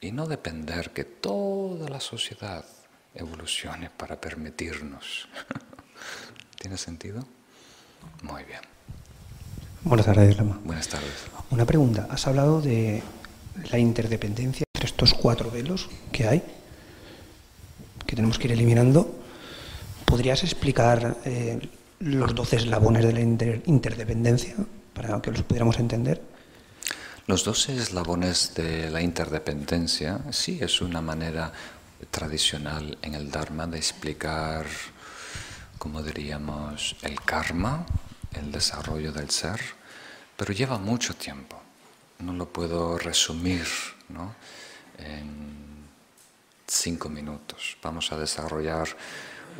Y no depender que toda la sociedad evolucione para permitirnos. ¿Tiene sentido? Muy bien. Buenas tardes, Lama. Buenas tardes. Una pregunta. Has hablado de la interdependencia entre estos cuatro velos que hay, que tenemos que ir eliminando. ¿Podrías explicar eh, los doce eslabones de la interdependencia para que los pudiéramos entender? Los doce eslabones de la interdependencia sí es una manera tradicional en el Dharma de explicar, como diríamos, el karma, el desarrollo del ser, pero lleva mucho tiempo. No lo puedo resumir en cinco minutos. Vamos a desarrollar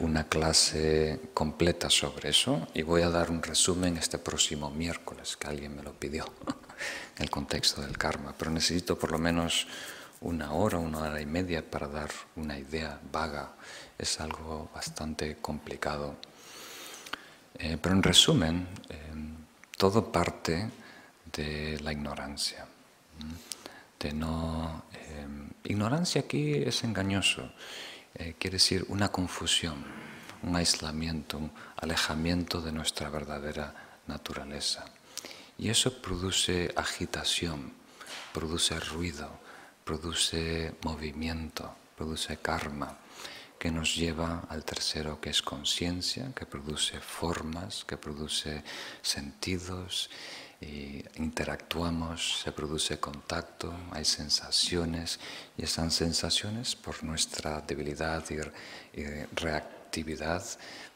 una clase completa sobre eso y voy a dar un resumen este próximo miércoles, que alguien me lo pidió, en el contexto del karma, pero necesito por lo menos una hora, una hora y media para dar una idea vaga. Es algo bastante complicado. Eh, pero en resumen, eh, todo parte de la ignorancia. De no, eh, ignorancia aquí es engañoso, quiere decir una confusión, un aislamiento, un alejamiento de nuestra verdadera naturaleza. Y eso produce agitación, produce ruido, produce movimiento, produce karma, que nos lleva al tercero que es conciencia, que produce formas, que produce sentidos, interactuamos, se produce contacto, hay sensaciones y esas sensaciones por nuestra debilidad y, reactividad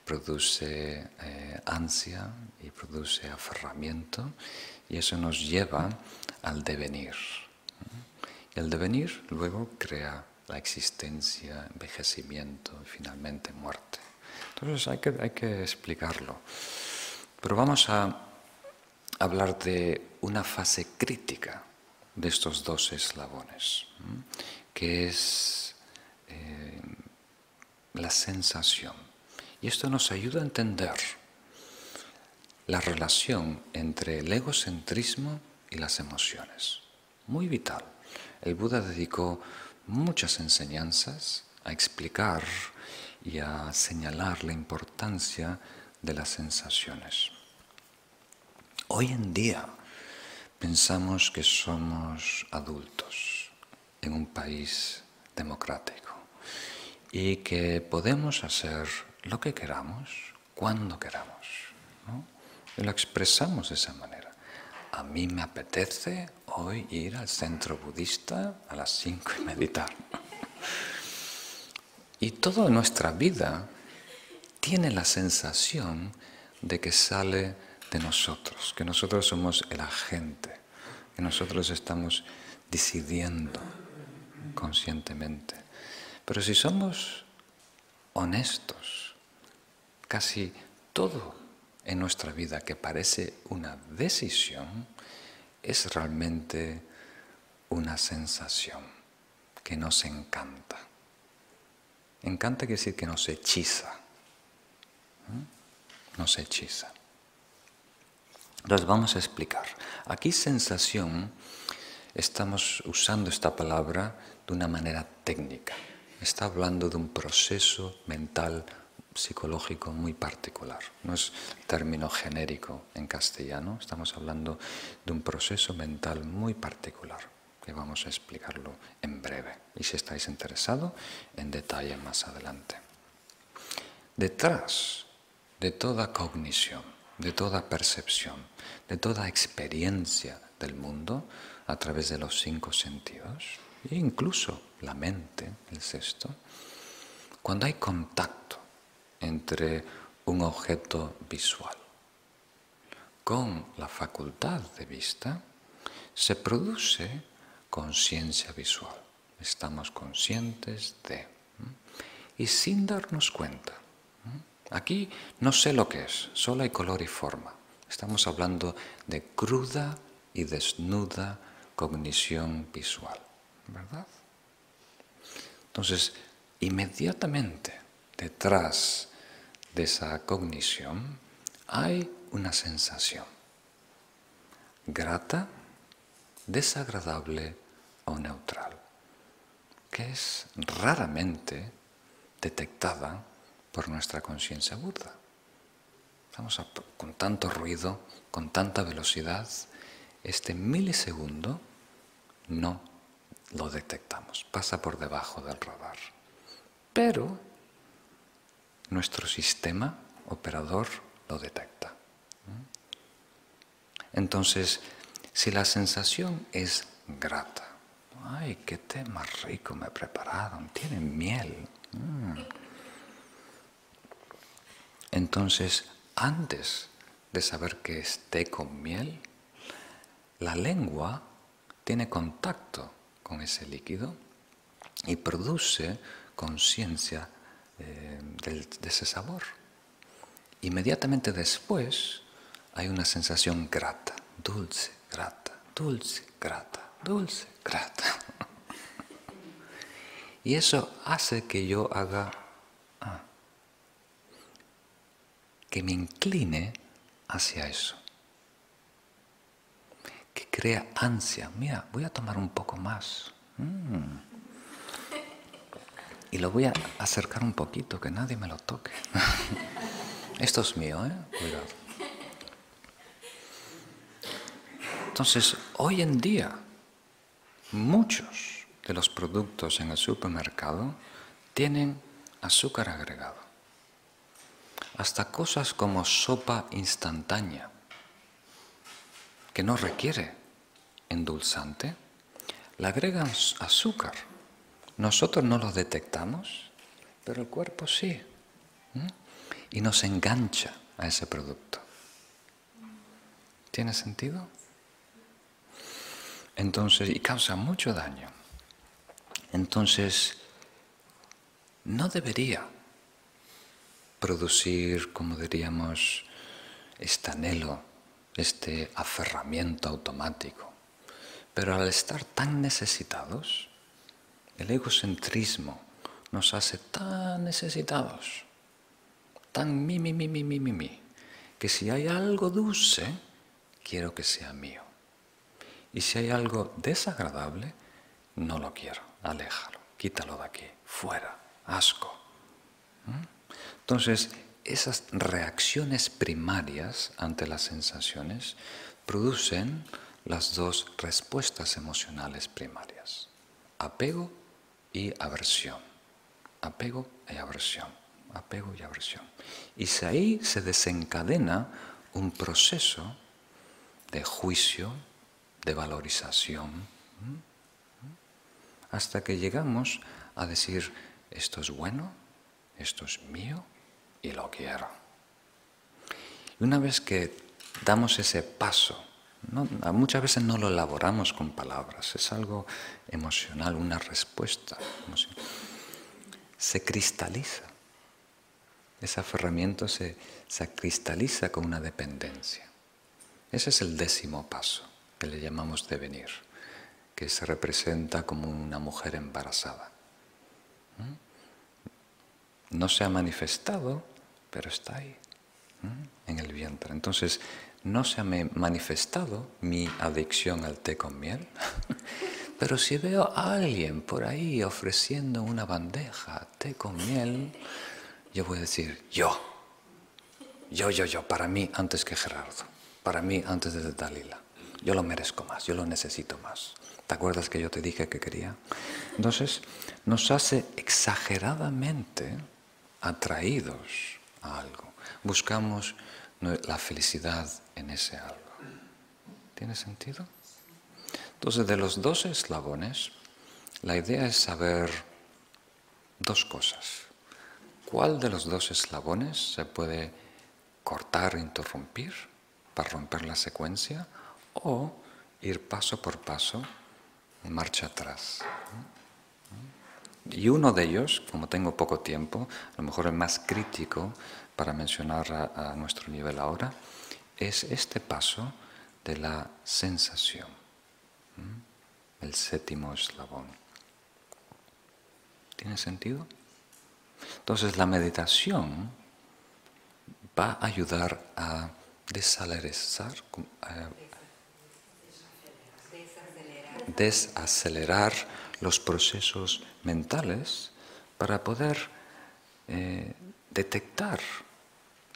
produce eh, ansia y produce aferramiento y eso nos lleva al devenir. El devenir luego crea la existencia, envejecimiento y finalmente muerte. Entonces hay que, hay que explicarlo. Pero vamos a hablar de una fase crítica de estos dos eslabones, que es eh, la sensación. Y esto nos ayuda a entender la relación entre el egocentrismo y las emociones. Muy vital el Buda dedicó muchas enseñanzas a explicar y a señalar la importancia de las sensaciones. Hoy en día pensamos que somos adultos en un país democrático y que podemos hacer lo que queramos cuando queramos. Y lo expresamos de esa manera. A mí me apetece hoy ir al centro budista a las 5 y meditar. Y toda nuestra vida tiene la sensación de que sale de nosotros, que nosotros somos el agente, que nosotros estamos decidiendo conscientemente. Pero si somos honestos, casi todo en nuestra vida que parece una decisión es realmente una sensación que nos encanta. Encanta quiere decir que nos hechiza. Nos hechiza. Entonces vamos a explicar. Aquí sensación, estamos usando esta palabra de una manera técnica. Está hablando de un proceso mental psicológico muy particular. No es término genérico en castellano, estamos hablando de un proceso mental muy particular, que vamos a explicarlo en breve. Y si estáis interesados, en detalle más adelante. Detrás de toda cognición, de toda percepción, de toda experiencia del mundo a través de los cinco sentidos, e incluso la mente, el sexto, cuando hay contacto entre un objeto visual con la facultad de vista, se produce conciencia visual. Estamos conscientes de. Y sin darnos cuenta. Aquí no sé lo que es, solo hay color y forma. Estamos hablando de cruda y desnuda cognición visual, ¿verdad? Entonces, inmediatamente detrás de esa cognición hay una sensación grata, desagradable o neutral, que es raramente detectada por nuestra conciencia burda. Estamos con tanto ruido, con tanta velocidad, este milisegundo no lo detectamos, pasa por debajo del radar. Pero nuestro sistema operador lo detecta. Entonces, si la sensación es grata, ay, qué té más rico me prepararon, tiene miel. Mm. Entonces, antes de saber que es té con miel, la lengua tiene contacto con ese líquido y produce conciencia eh, de ese sabor. Inmediatamente después hay una sensación grata, dulce, grata, dulce, grata, dulce, grata. Y eso hace que yo haga, ah, que me incline hacia eso, que crea ansia. Mira, voy a tomar un poco más. Mm. Y lo voy a acercar un poquito, que nadie me lo toque. Esto es mío, ¿eh? Cuidado. Entonces, hoy en día, muchos de los productos en el supermercado tienen azúcar agregado. Hasta cosas como sopa instantánea, que no requiere endulzante, le agregan azúcar nosotros no lo detectamos, pero el cuerpo sí. Y nos engancha a ese producto. ¿Tiene sentido? Entonces, y causa mucho daño. Entonces, no debería producir, como diríamos, este anhelo, este aferramiento automático. Pero al estar tan necesitados, el egocentrismo nos hace tan necesitados, tan mi, mi, mi, mi, mi, mi, mi, que si hay algo dulce, quiero que sea mío. Y si hay algo desagradable, no lo quiero, aléjalo, quítalo de aquí, fuera, asco. ¿Mm? Entonces, esas reacciones primarias ante las sensaciones producen las dos respuestas emocionales primarias, apego y aversión. Apego y aversión. Apego y aversión. Y si ahí se desencadena un proceso de juicio, de valorización, hasta que llegamos a decir, esto es bueno, esto es mío y lo quiero. Y una vez que damos ese paso, muchas veces no lo elaboramos con palabras, es algo emocional, una respuesta. Se cristaliza. Ese aferramiento se, se cristaliza con una dependencia. Ese es el décimo paso que le llamamos devenir, que se representa como una mujer embarazada. No se ha manifestado, pero está ahí, en el vientre. Entonces, no se ha manifestado mi adicción al té con miel, pero si veo a alguien por ahí ofreciendo una bandeja té con miel, yo voy a decir, yo, yo, yo, yo, para mí antes que Gerardo, para mí antes de Dalila. Yo lo merezco más, yo lo necesito más. ¿Te acuerdas que yo te dije que quería? Entonces, nos hace exageradamente atraídos a algo. Buscamos la felicidad en ese algo. ¿Tiene sentido? Entonces, de los dos eslabones, la idea es saber dos cosas. ¿Cuál de los dos eslabones se puede cortar, interrumpir para romper la secuencia? O ir paso por paso, marcha atrás. Y uno de ellos, como tengo poco tiempo, a lo mejor el más crítico para mencionar a, nuestro nivel ahora, es este paso de la sensación, el séptimo eslabón. ¿Tiene sentido? Entonces la meditación va a ayudar a desacelerar, desacelerar los procesos mentales para poder eh, detectar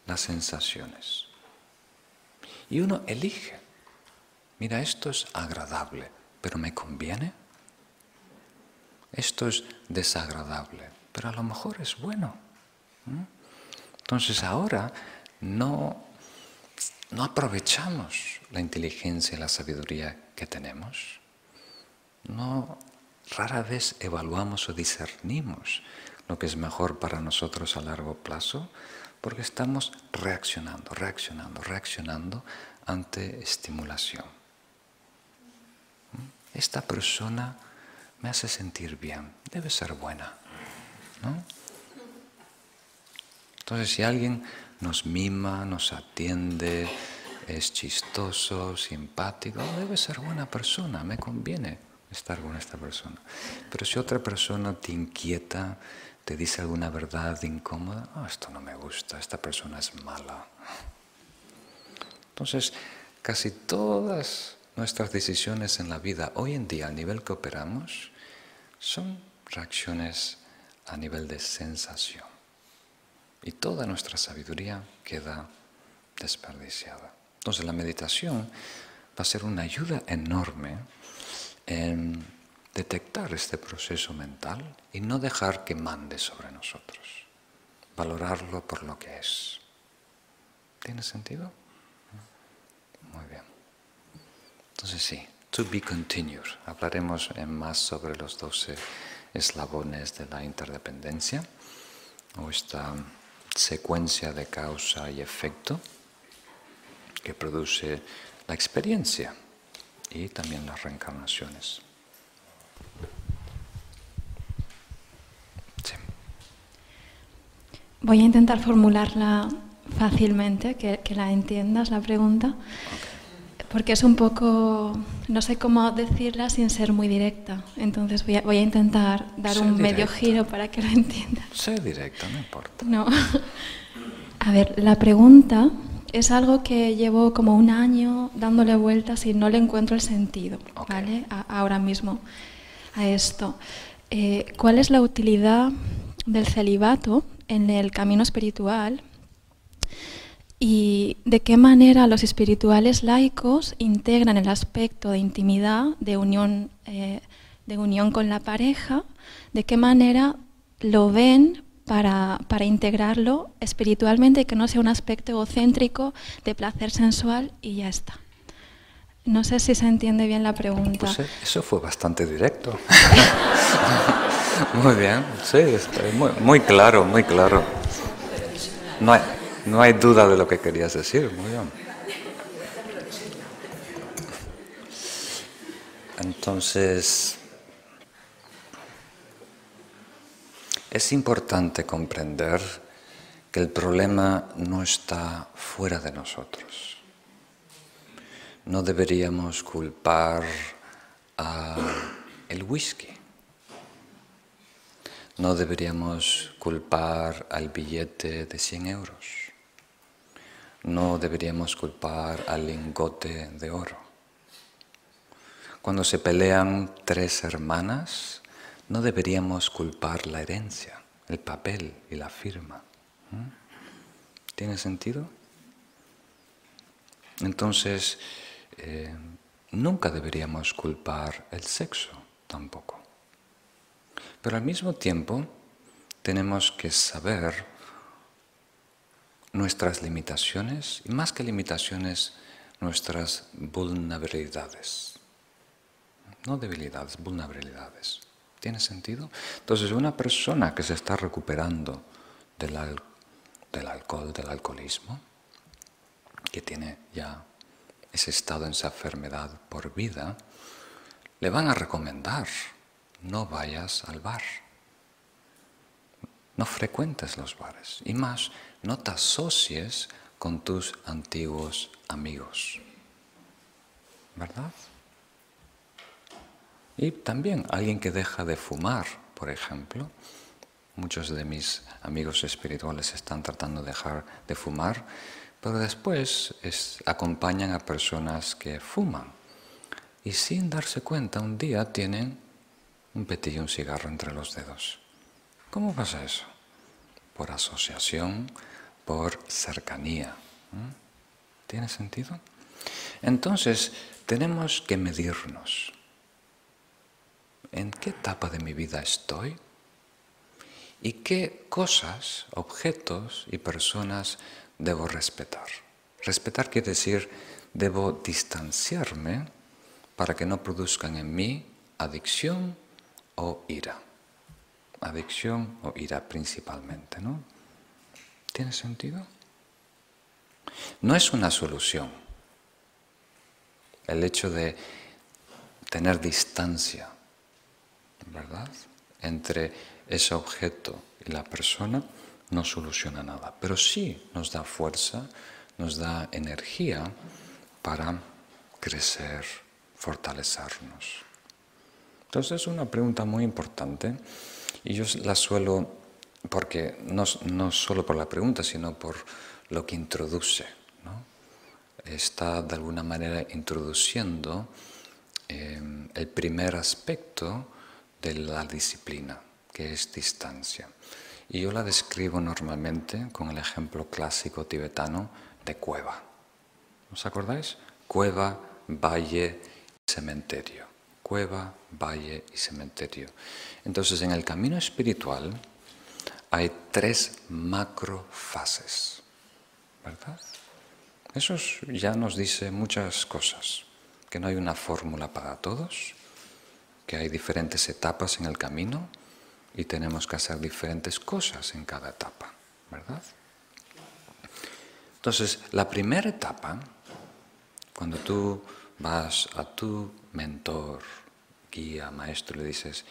las sensaciones. Y uno elige, mira, esto es agradable, pero ¿me conviene? Esto es desagradable, pero a lo mejor es bueno. Entonces ahora no, no aprovechamos la inteligencia y la sabiduría que tenemos. No rara vez evaluamos o discernimos lo que es mejor para nosotros a largo plazo, porque estamos reaccionando, reaccionando, reaccionando ante estimulación. ¿Mm? Esta persona me hace sentir bien, debe ser buena. Entonces, si alguien nos mima, nos atiende, es chistoso, simpático, debe ser buena persona, me conviene estar con esta persona. Pero si otra persona te inquieta, te dice alguna verdad incómoda, ah, esto no me gusta, esta persona es mala. Entonces, casi todas nuestras decisiones en la vida hoy en día, al nivel que operamos, son reacciones a nivel de sensación. Y toda nuestra sabiduría queda desperdiciada. Entonces la meditación va a ser una ayuda enorme en detectar este proceso mental y no dejar que mande sobre nosotros, valorarlo por lo que es. ¿Tiene sentido? Muy bien. Entonces sí, to be continued. Hablaremos más sobre los doce eslabones de la interdependencia o esta secuencia de causa y efecto que produce la experiencia y también las reencarnaciones. Voy a intentar formularla fácilmente, que, la entiendas la pregunta, porque es un poco, no sé cómo decirla sin ser muy directa. Entonces voy a, voy a intentar dar un medio giro para que lo entiendas. Sé directa, no importa. No. A ver, la pregunta es algo que llevo como un año dándole vueltas y no le encuentro el sentido, ¿vale? ahora mismo a esto. Eh, ¿Cuál es la utilidad del celibato en el camino espiritual? ¿Y de qué manera los espirituales laicos integran el aspecto de intimidad, de unión, eh, de unión con la pareja? ¿De qué manera lo ven para, para, integrarlo espiritualmente y que no sea un aspecto egocéntrico de placer sensual y ya está. No sé si se entiende bien la pregunta. Pues eh, eso fue bastante directo. muy bien, sí, está muy, muy claro, muy claro. No hay, no hay duda de lo que querías decir, muy bien. Entonces, es importante comprender que el problema no está fuera de nosotros. No deberíamos culpar a el whisky. No deberíamos culpar al billete de 100 euros. No deberíamos culpar al lingote de oro. Cuando se pelean tres hermanas, no deberíamos culpar la herencia, el papel y la firma. ¿Mm? ¿Tiene sentido? Entonces, eh, nunca deberíamos culpar el sexo tampoco. Pero al mismo tiempo, tenemos que saber nuestras limitaciones y más que limitaciones, nuestras vulnerabilidades. No debilidades, vulnerabilidades. ¿Tiene sentido? Entonces, una persona que se está recuperando del, del alcohol, del alcoholismo, que tiene ya ese estado, esa enfermedad por vida, le van a recomendar, no vayas al bar, no frecuentes los bares y más, no te asocies con tus antiguos amigos. ¿Verdad? Y también alguien que deja de fumar, por ejemplo, muchos de mis amigos espirituales están tratando de dejar de fumar, pero después acompañan a personas que fuman y sin darse cuenta un día tienen un petillo, un cigarro entre los dedos. ¿Cómo pasa eso? Por asociación, por cercanía. ¿Tiene sentido? Entonces, tenemos que medirnos. ¿En qué etapa de mi vida estoy? ¿Y qué cosas, objetos y personas debo respetar. Respetar quiere decir, debo distanciarme para que no produzcan en mí adicción o ira. Adicción o ira principalmente, ¿no? ¿Tiene sentido? No es una solución el hecho de tener distancia, ¿verdad? Entre ese objeto y la persona no soluciona nada, pero sí nos da fuerza, nos da energía para crecer, fortalecernos. Entonces es una pregunta muy importante y yo la suelo, porque no, no solo por la pregunta, sino por lo que introduce. ¿no? Está de alguna manera introduciendo eh, el primer aspecto de la disciplina, que es distancia. Y yo la describo normalmente con el ejemplo clásico tibetano de cueva. ¿Os acordáis? Cueva, valle cementerio. Cueva, valle y cementerio. Entonces, en el camino espiritual hay tres macrofases. ¿Verdad? Eso ya nos dice muchas cosas. Que no hay una fórmula para todos, que hay diferentes etapas en el camino y tenemos que hacer diferentes cosas en cada etapa, ¿verdad? Entonces, la primera etapa, cuando tú vas a tu mentor, guía, maestro, le dices,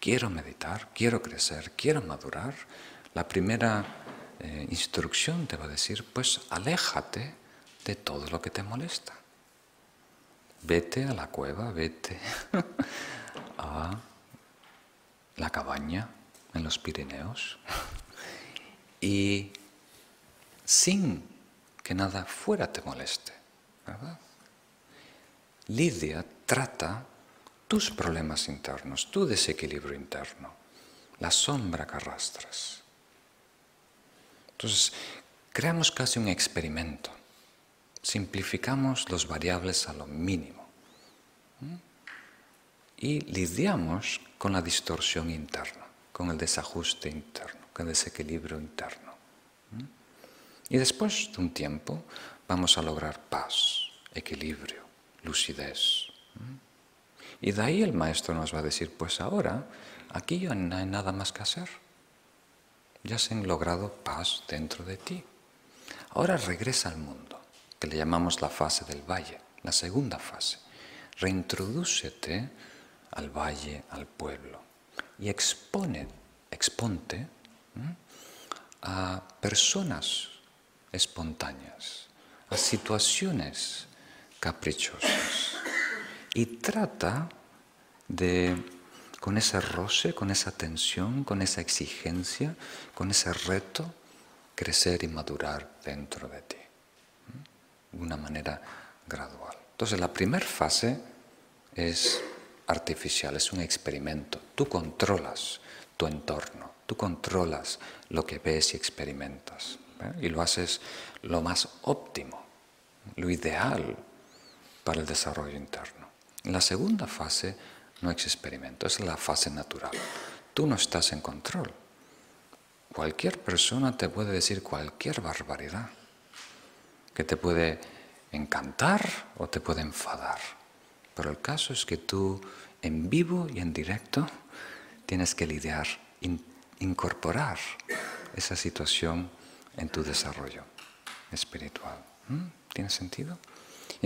quiero meditar, quiero crecer, quiero madurar, la primera eh, instrucción te va a decir, pues aléjate de todo lo que te molesta. Vete a la cueva, vete a la cabaña en los Pirineos y sin que nada fuera te moleste. ¿verdad? Lidia trata tus problemas internos, tu desequilibrio interno, la sombra que arrastras. Entonces, creamos casi un experimento, simplificamos los variables a lo mínimo y lidiamos con la distorsión interna, con el desajuste interno, con el desequilibrio interno. Y después de un tiempo vamos a lograr paz, equilibrio, lucidez. Y de ahí el maestro nos va a decir, pues ahora aquí ya no hay nada más que hacer. Ya se han logrado paz dentro de ti. Ahora regresa al mundo, que le llamamos la fase del valle, la segunda fase. Reintrodúcete al valle, al pueblo, y expone, exponte a personas espontáneas, a situaciones caprichosas, y trata de, con ese roce, con esa tensión, con esa exigencia, con ese reto, crecer y madurar dentro de ti, de una manera gradual. Entonces la primera fase es artificial, es un experimento. Tú controlas tu entorno, tú controlas lo que ves y experimentas y lo haces lo más óptimo, lo ideal para el desarrollo interno. La segunda fase no es experimento, es la fase natural. Tú no estás en control. Cualquier persona te puede decir cualquier barbaridad, que te puede encantar o te puede enfadar. Pero el caso es que tú en vivo y en directo tienes que lidiar, incorporar esa situación en tu desarrollo espiritual. ¿Mm? ¿Tiene sentido?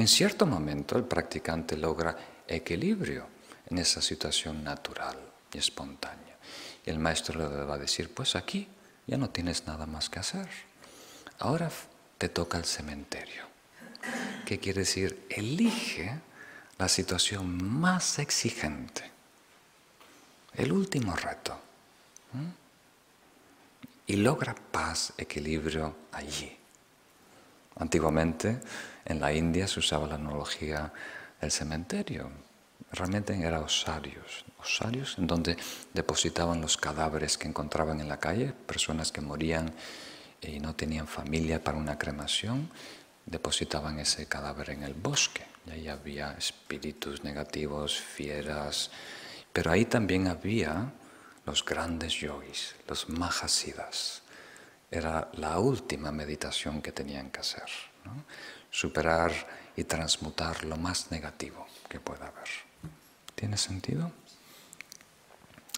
En cierto momento el practicante logra equilibrio en esa situación natural y espontánea. Y el maestro le va a decir, pues aquí ya no tienes nada más que hacer. Ahora te toca el cementerio. ¿Qué quiere decir? Elige la situación más exigente, el último reto, y logra paz, equilibrio allí. Antiguamente en la India se usaba la analogía del cementerio. Realmente eran osarios, osarios en donde depositaban los cadáveres que encontraban en la calle, personas que morían y no tenían familia para una cremación, depositaban ese cadáver en el bosque. Y ahí había espíritus negativos, fieras, pero ahí también había los grandes yogis, los mahasiddhas. Era la última meditación que tenían que hacer, superar y transmutar lo más negativo que pueda haber. ¿Tiene sentido?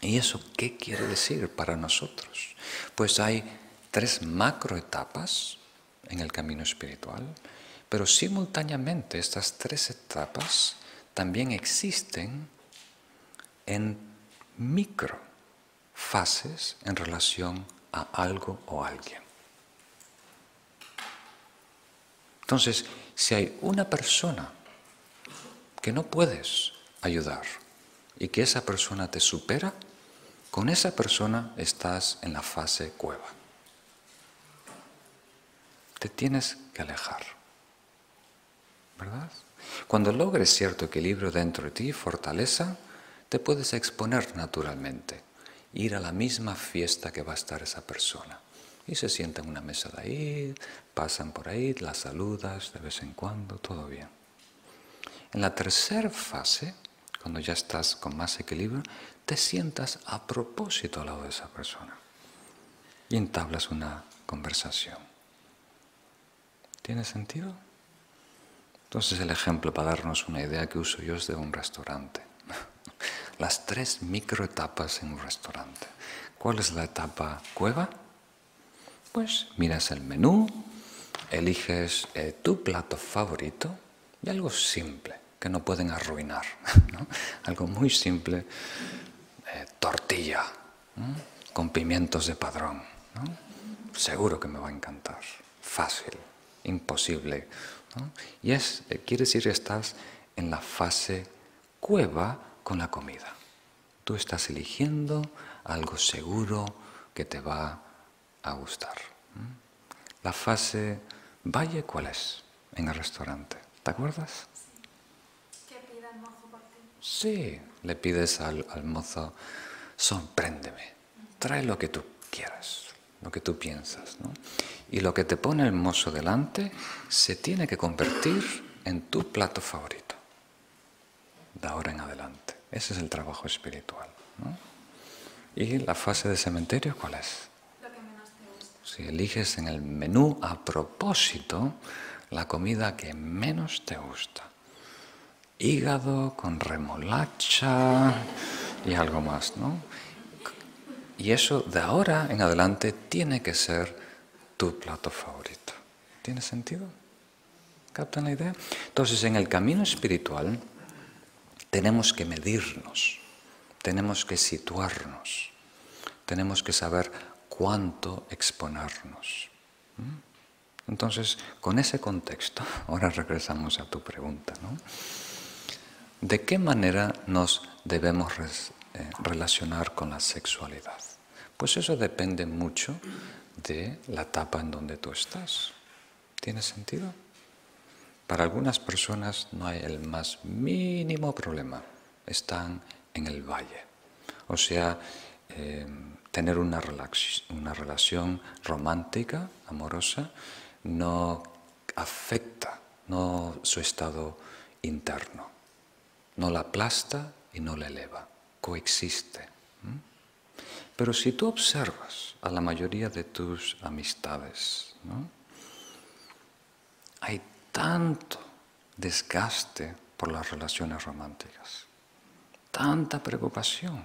¿Y eso qué quiere decir para nosotros? Pues hay tres macroetapas en el camino espiritual, pero simultáneamente estas tres etapas también existen en micro fases en relación a algo o alguien. Entonces, si hay una persona que no puedes ayudar y que esa persona te supera, con esa persona estás en la fase cueva te tienes que alejar. ¿Verdad? Cuando logres cierto equilibrio dentro de ti, fortaleza, te puedes exponer naturalmente, ir a la misma fiesta que va a estar esa persona. Y se sienta en una mesa de ahí, pasan por ahí, la saludas de vez en cuando, todo bien. En la tercera fase, cuando ya estás con más equilibrio, te sientas a propósito al lado de esa persona y entablas una conversación. ¿Tiene sentido? Entonces el ejemplo para darnos una idea que uso yo es de un restaurante. Las tres microetapas en un restaurante. ¿Cuál es la etapa cueva? Pues miras el menú, eliges eh, tu plato favorito y algo simple que no pueden arruinar. Algo muy simple, eh, tortilla, con pimientos de padrón. Seguro que me va a encantar. Fácil imposible. Y es, eh, quiere decir que estás en la fase cueva con la comida. Tú estás eligiendo algo seguro que te va a gustar. La fase valle, ¿cuál es? En el restaurante. ¿Te acuerdas? ¿Qué pide el mozo por ti? Sí, le pides al, al mozo, sorpréndeme, trae lo que tú quieras lo que tú piensas. ¿no? Y lo que te pone el mozo delante se tiene que convertir en tu plato favorito, de ahora en adelante. Ese es el trabajo espiritual. ¿no? ¿Y la fase de cementerio cuál es? Lo que menos te gusta. Si eliges en el menú a propósito la comida que menos te gusta. Hígado con remolacha y algo más, ¿no? Y eso de ahora en adelante tiene que ser tu plato favorito. ¿Tiene sentido? ¿Captan la idea? Entonces, en el camino espiritual tenemos que medirnos, tenemos que situarnos, tenemos que saber cuánto exponernos. ¿Mm? Entonces, con ese contexto, ahora regresamos a tu pregunta, ¿no? ¿De qué manera nos debemos eh, relacionar con la sexualidad? Pues eso depende mucho de la etapa en donde tú estás. ¿Tiene sentido? Para algunas personas no hay el más mínimo problema. Están en el valle. O sea, eh, tener una, una relación romántica, amorosa, no afecta no su estado interno. No la aplasta y no la eleva. Coexiste. Pero si tú observas a la mayoría de tus amistades, hay tanto desgaste por las relaciones románticas, tanta preocupación.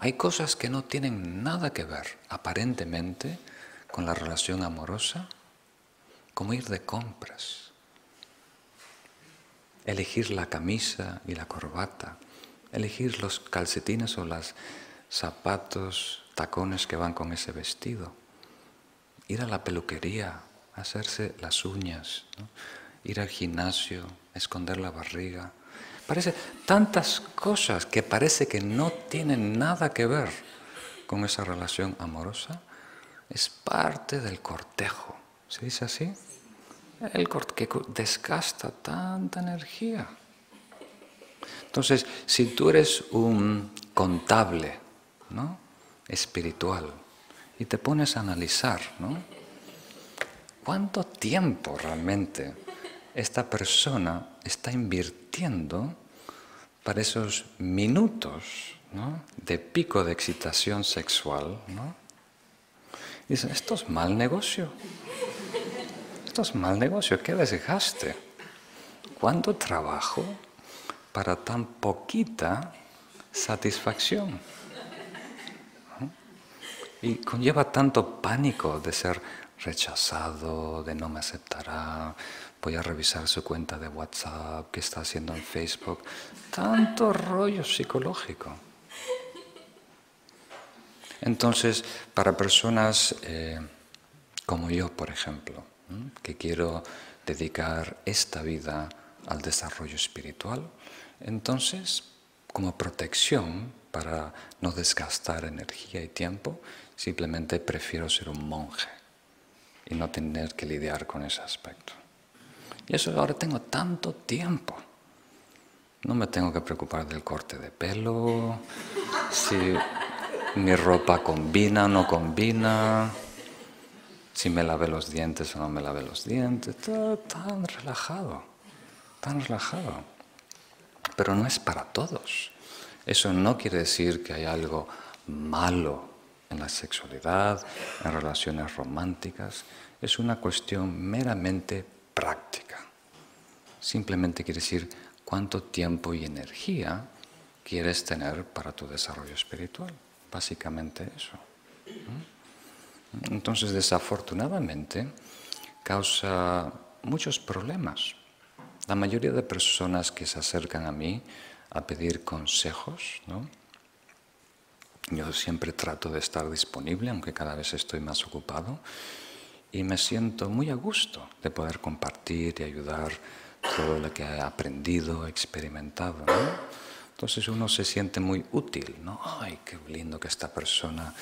Hay cosas que no tienen nada que ver, aparentemente, con la relación amorosa, como ir de compras, elegir la camisa y la corbata, elegir los calcetines o los zapatos, tacones que van con ese vestido, ir a la peluquería, hacerse las uñas, ir al gimnasio, esconder la barriga. Parece tantas cosas que parece que no tienen nada que ver con esa relación amorosa. Es parte del cortejo. ¿Se dice así? El cortejo que desgasta tanta energía. Entonces, si tú eres un contable ¿no? espiritual y te pones a analizar, ¿no? ¿Cuánto tiempo realmente esta persona está invirtiendo para esos minutos de pico de excitación sexual? ¿no? Esto es mal negocio. Esto es mal negocio. ¿Qué desgaste? ¿Cuánto trabajo para tan poquita satisfacción? Y conlleva tanto pánico de ser rechazado, de no me aceptará, voy a revisar su cuenta de WhatsApp, qué está haciendo en Facebook. Tanto rollo psicológico. Entonces, para personas eh, como yo, por ejemplo, que quiero dedicar esta vida al desarrollo espiritual, entonces, como protección para no desgastar energía y tiempo, simplemente prefiero ser un monje y no tener que lidiar con ese aspecto. Y eso ahora tengo tanto tiempo. No me tengo que preocupar del corte de pelo, si mi ropa combina o no combina, si me lave los dientes o no me lave los dientes. Todo tan relajado, tan relajado. Pero no es para todos. Eso no quiere decir que hay algo malo en la sexualidad, en relaciones románticas, es una cuestión meramente práctica. Simplemente quiere decir cuánto tiempo y energía quieres tener para tu desarrollo espiritual. Básicamente eso. Entonces, desafortunadamente, causa muchos problemas. La mayoría de personas que se acercan a mí a pedir consejos, ¿no? Yo siempre trato de estar disponible, aunque cada vez estoy más ocupado, y me siento muy a gusto de poder compartir y ayudar todo lo que he aprendido, experimentado. Entonces uno se siente muy útil, ¿no? Ay, qué lindo que esta persona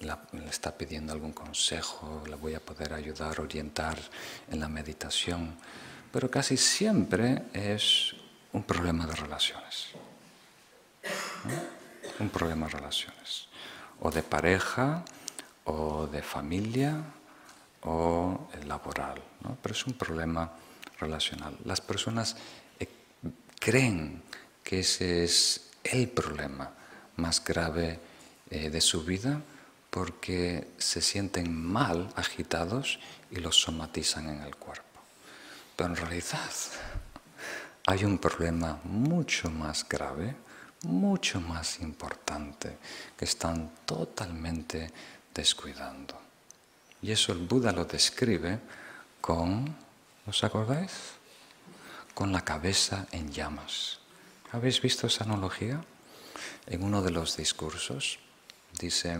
le está pidiendo algún consejo, la voy a poder ayudar, orientar en la meditación. Pero casi siempre es un problema de relaciones un problema de relaciones, o de pareja, o de familia, o laboral, ¿no? pero es un problema relacional. Las personas eh, creen que ese es el problema más grave eh, de su vida porque se sienten mal, agitados y los somatizan en el cuerpo. Pero en realidad hay un problema mucho más grave mucho más importante que están totalmente descuidando. Y eso el Buda lo describe con, ¿os acordáis? Con la cabeza en llamas. ¿Habéis visto esa analogía? En uno de los discursos dice,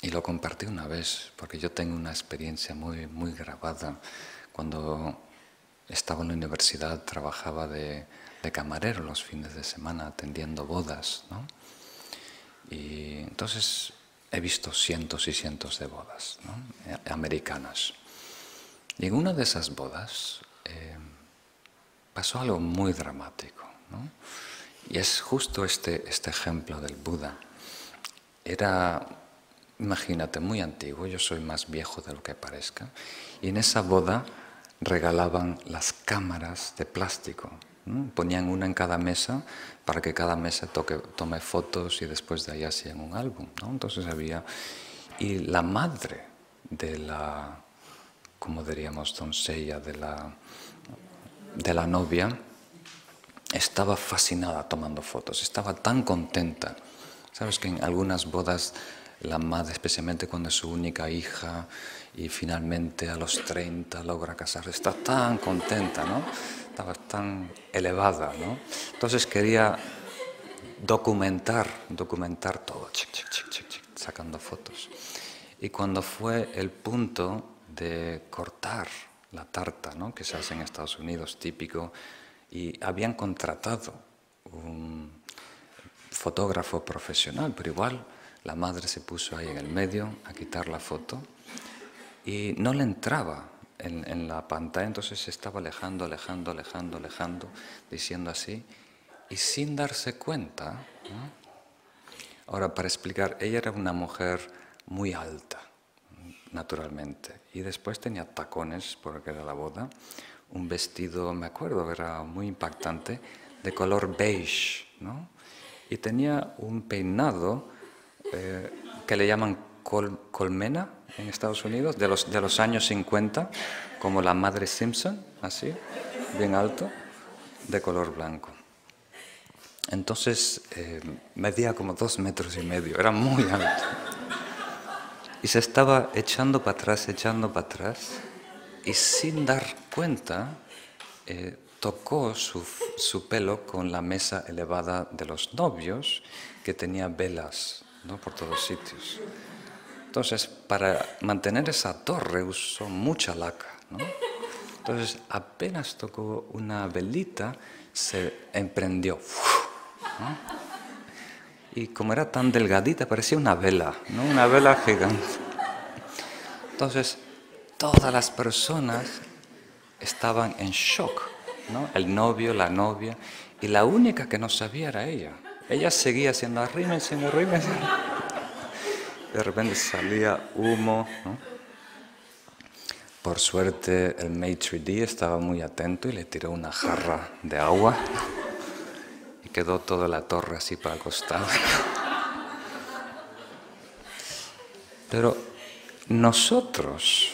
y lo compartí una vez, porque yo tengo una experiencia muy, muy grabada. Cuando estaba en la universidad trabajaba de, camarero los fines de semana atendiendo bodas, ¿no? Y entonces he visto cientos y cientos de bodas ¿no? americanas. Y en una de esas bodas eh, pasó algo muy dramático. ¿no? Y es justo este, este ejemplo del Buda. Era, imagínate, muy antiguo, yo soy más viejo de lo que parezca, y en esa boda regalaban las cámaras de plástico. Ponían una en cada mesa para que cada mesa toque, tome fotos y después de ahí hacían un álbum. Entonces había... Y la madre de la, como diríamos, doncella de la, de la novia, estaba fascinada tomando fotos, estaba tan contenta. Sabes que en algunas bodas la madre, especialmente cuando es su única hija y finalmente a los 30 logra casarse, está tan contenta, ¿no? Estaba tan elevada, ¿no? Entonces quería documentar, documentar todo, sacando fotos. Y cuando fue el punto de cortar la tarta, ¿no? que se hace en Estados Unidos, típico, y habían contratado un fotógrafo profesional, pero igual la madre se puso ahí en el medio a quitar la foto y no le entraba en, la pantalla, entonces se estaba alejando, alejando, alejando, alejando, diciendo así, y sin darse cuenta. Ahora, para explicar, ella era una mujer muy alta, naturalmente, y después tenía tacones, porque era la boda, un vestido, me acuerdo, era muy impactante, de color beige, ¿no? Y tenía un peinado eh, que le llaman colmena en Estados Unidos, de los, de los años 50, como la madre Simpson, así, bien alto, de color blanco. Entonces eh, medía como dos metros y medio, era muy alto. Y se estaba echando para atrás, echando para atrás, y sin dar cuenta, eh, tocó su, su, pelo con la mesa elevada de los novios, que tenía velas ¿no? por todos sitios. Entonces, para mantener esa torre usó mucha laca. ¿no? Entonces, apenas tocó una velita, se emprendió. Y como era tan delgadita, parecía una vela, ¿no? una vela gigante. Entonces, todas las personas estaban en shock, ¿no? el novio, la novia, y la única que no sabía era ella. Ella seguía haciendo arrímense, arrímense. De repente salía humo. Por suerte el maitre d estaba muy atento y le tiró una jarra de agua y quedó toda la torre así para acostar. Pero nosotros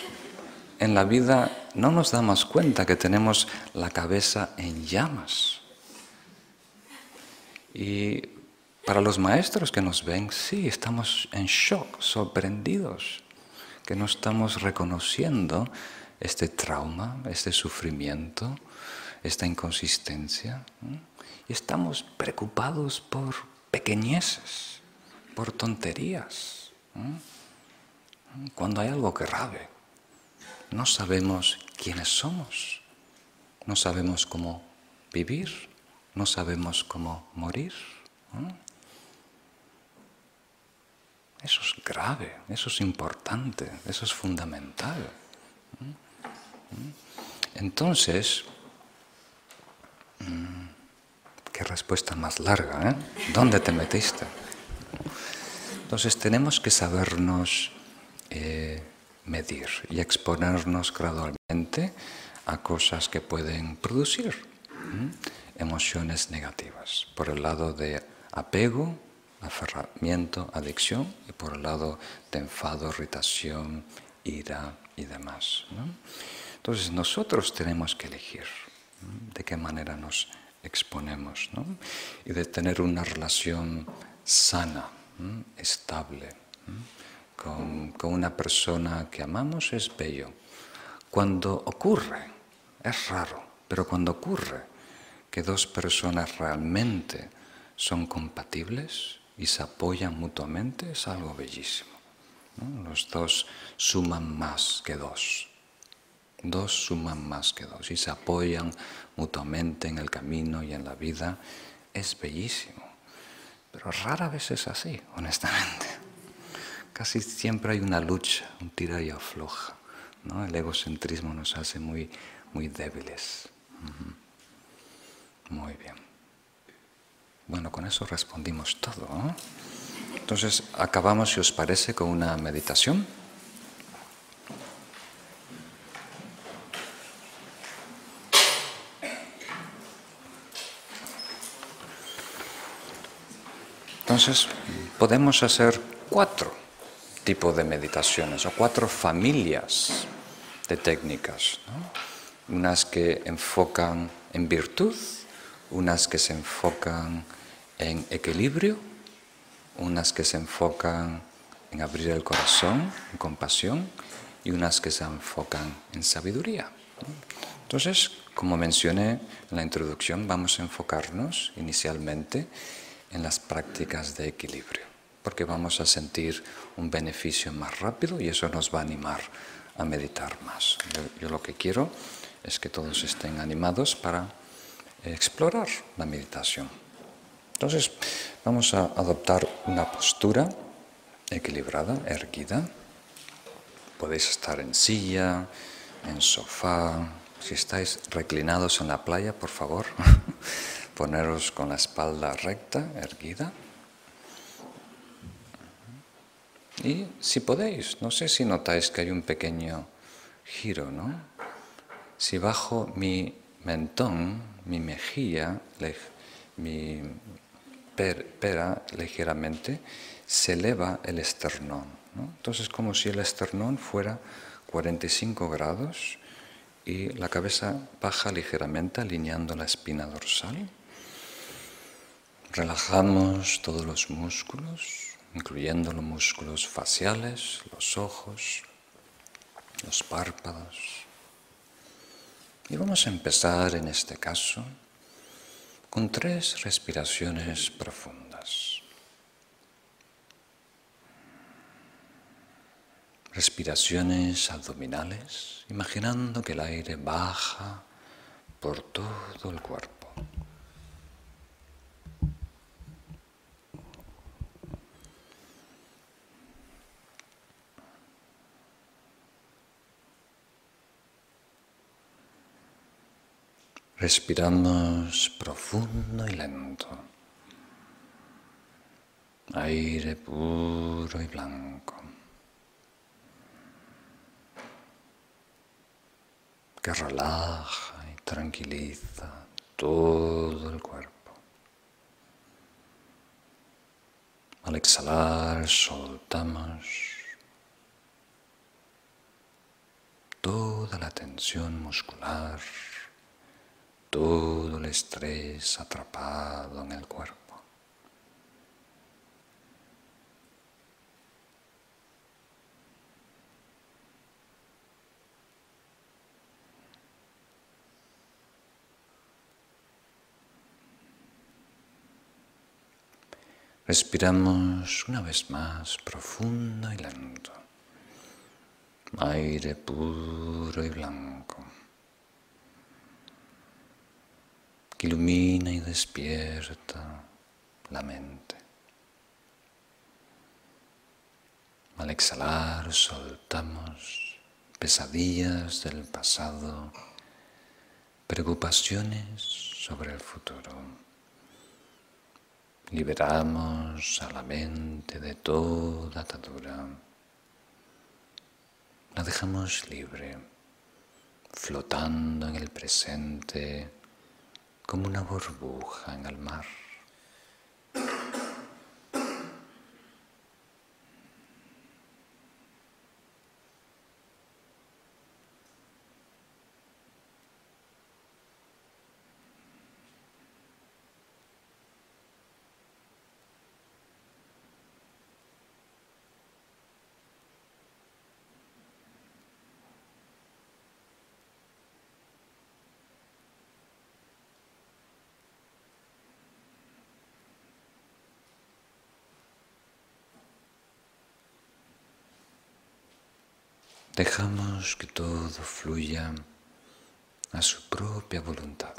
en la vida no nos damos cuenta que tenemos la cabeza en llamas. Y para los maestros que nos ven, sí, estamos en shock, sorprendidos, que no estamos reconociendo este trauma, este sufrimiento, esta inconsistencia. Y estamos preocupados por pequeñeces, por tonterías. Cuando hay algo grave, no sabemos quiénes somos, no sabemos cómo vivir, no sabemos cómo morir. Eso es grave, eso es importante, eso es fundamental. Entonces, mm, qué respuesta más larga, ¿eh? ¿Dónde te metiste? Entonces tenemos que sabernos eh, medir y exponernos gradualmente a cosas que pueden producir emociones negativas. Por el lado de apego, aferramiento, adicción, y por el lado de enfado, irritación, ira y demás. Entonces nosotros tenemos que elegir de qué manera nos exponemos, y de tener una relación sana, estable, con una persona que amamos es bello. Cuando ocurre, es raro, pero cuando ocurre que dos personas realmente son compatibles y se apoyan mutuamente, es algo bellísimo. Los dos suman más que dos. Dos suman más que dos y se apoyan mutuamente en el camino y en la vida. Es bellísimo. Pero rara vez es así, honestamente. Casi siempre hay una lucha, un tira y afloja. El egocentrismo nos hace muy, muy débiles. Muy bien. Bueno, con eso respondimos todo. Entonces, acabamos, si os parece, con una meditación. Entonces, podemos hacer cuatro tipos de meditaciones o cuatro familias de técnicas. Unas que enfocan en virtud, unas que se enfocan en equilibrio, unas que se enfocan en abrir el corazón, en compasión, y unas que se enfocan en sabiduría. Entonces, como mencioné en la introducción, vamos a enfocarnos inicialmente en las prácticas de equilibrio, porque vamos a sentir un beneficio más rápido y eso nos va a animar a meditar más. Yo, lo que quiero es que todos estén animados para explorar la meditación. Entonces, vamos a adoptar una postura equilibrada, erguida. Podéis estar en silla, en sofá. Si estáis reclinados en la playa, por favor, poneros con la espalda recta, erguida. Y si podéis, no sé si notáis que hay un pequeño giro, ¿no? Si bajo mi mentón, mi mejilla, mi pera ligeramente, se eleva el esternón. Entonces, como si el esternón fuera 45 grados y la cabeza baja ligeramente alineando la espina dorsal. Relajamos todos los músculos, incluyendo los músculos faciales, los ojos, los párpados. Y vamos a empezar en este caso con tres respiraciones profundas. Respiraciones abdominales, imaginando que el aire baja por todo el cuerpo. Respiramos profundo y lento. Aire puro y blanco. Que relaja y tranquiliza todo el cuerpo. Al exhalar soltamos toda la tensión muscular todo el estrés atrapado en el cuerpo. Respiramos una vez más profundo y lento. Aire puro y blanco. Que ilumina y despierta la mente. Al exhalar soltamos pesadillas del pasado, preocupaciones sobre el futuro. Liberamos a la mente de toda atadura. La dejamos libre, flotando en el presente como una burbuja en el mar. Dejamos que todo fluya a su propia voluntad.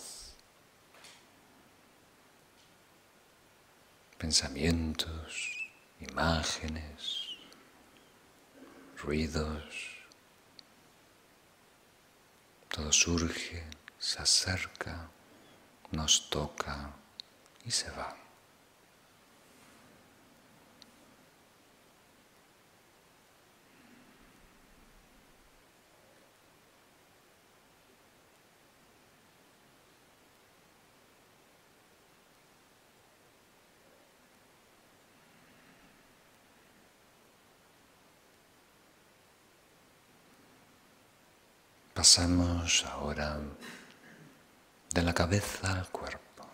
Pensamientos, imágenes, ruidos, todo surge, se acerca, nos toca y se va. Pasamos ahora de la cabeza al cuerpo,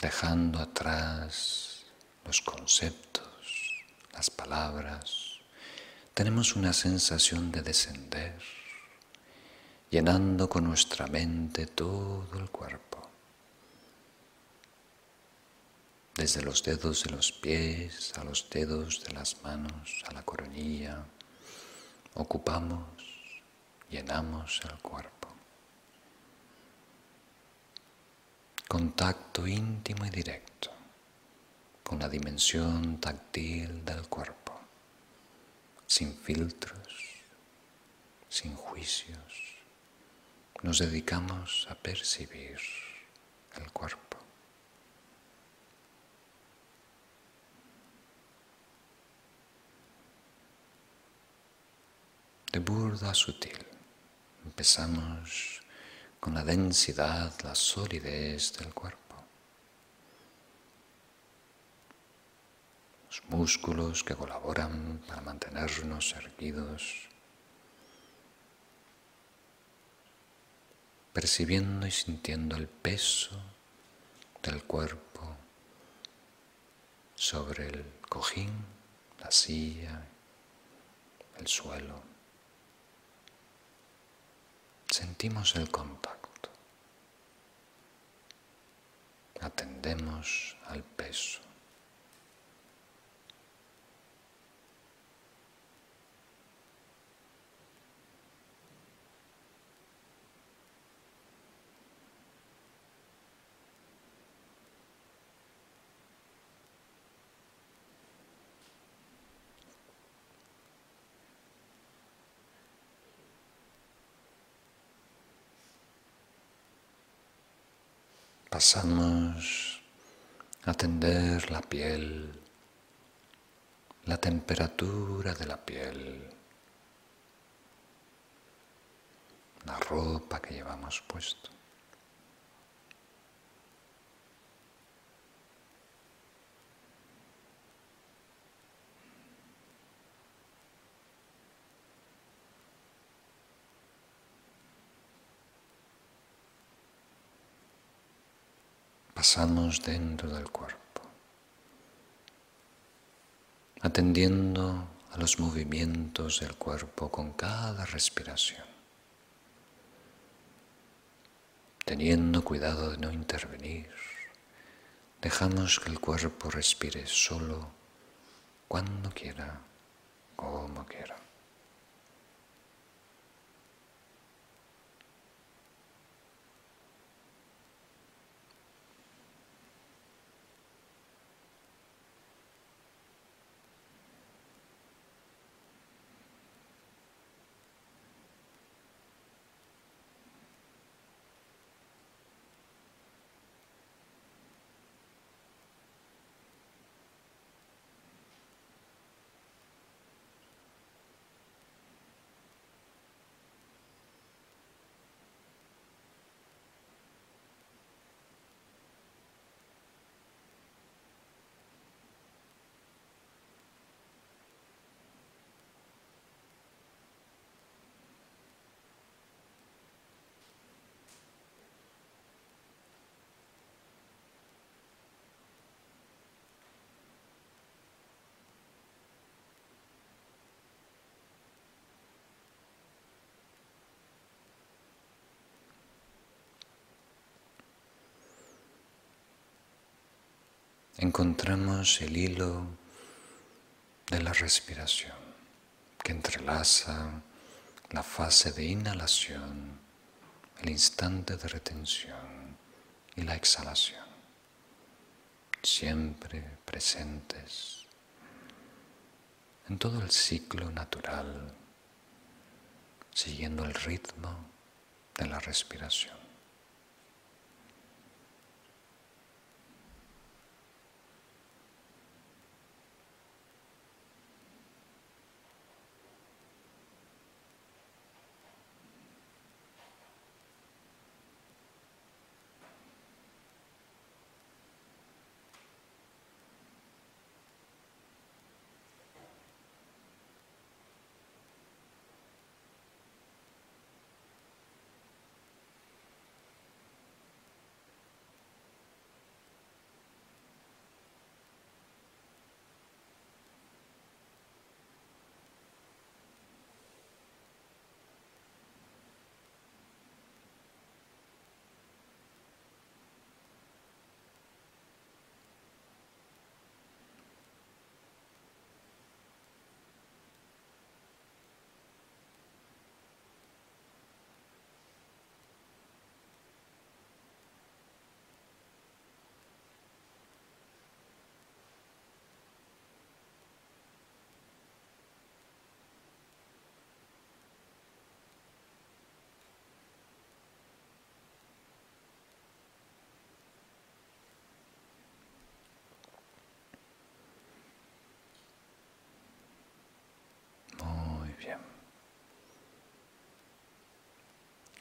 dejando atrás los conceptos, las palabras. Tenemos una sensación de descender, llenando con nuestra mente todo el cuerpo, desde los dedos de los pies a los dedos de las manos, a la coronilla ocupamos, llenamos el cuerpo. Contacto íntimo y directo con la dimensión táctil del cuerpo, sin filtros, sin juicios. Nos dedicamos a percibir el cuerpo. Burda sutil. Empezamos con la densidad, la solidez del cuerpo. Los músculos que colaboran para mantenernos erguidos, percibiendo y sintiendo el peso del cuerpo sobre el cojín, la silla, el suelo sentimos el contacto, atendemos al peso. Pasamos a atender la piel, la temperatura de la piel, la ropa que llevamos puesto. Pasamos dentro del cuerpo, atendiendo a los movimientos del cuerpo con cada respiración, teniendo cuidado de no intervenir, dejamos que el cuerpo respire solo cuando quiera, como quiera. Encontramos el hilo de la respiración que entrelaza la fase de inhalación, el instante de retención y la exhalación, siempre presentes en todo el ciclo natural, siguiendo el ritmo de la respiración.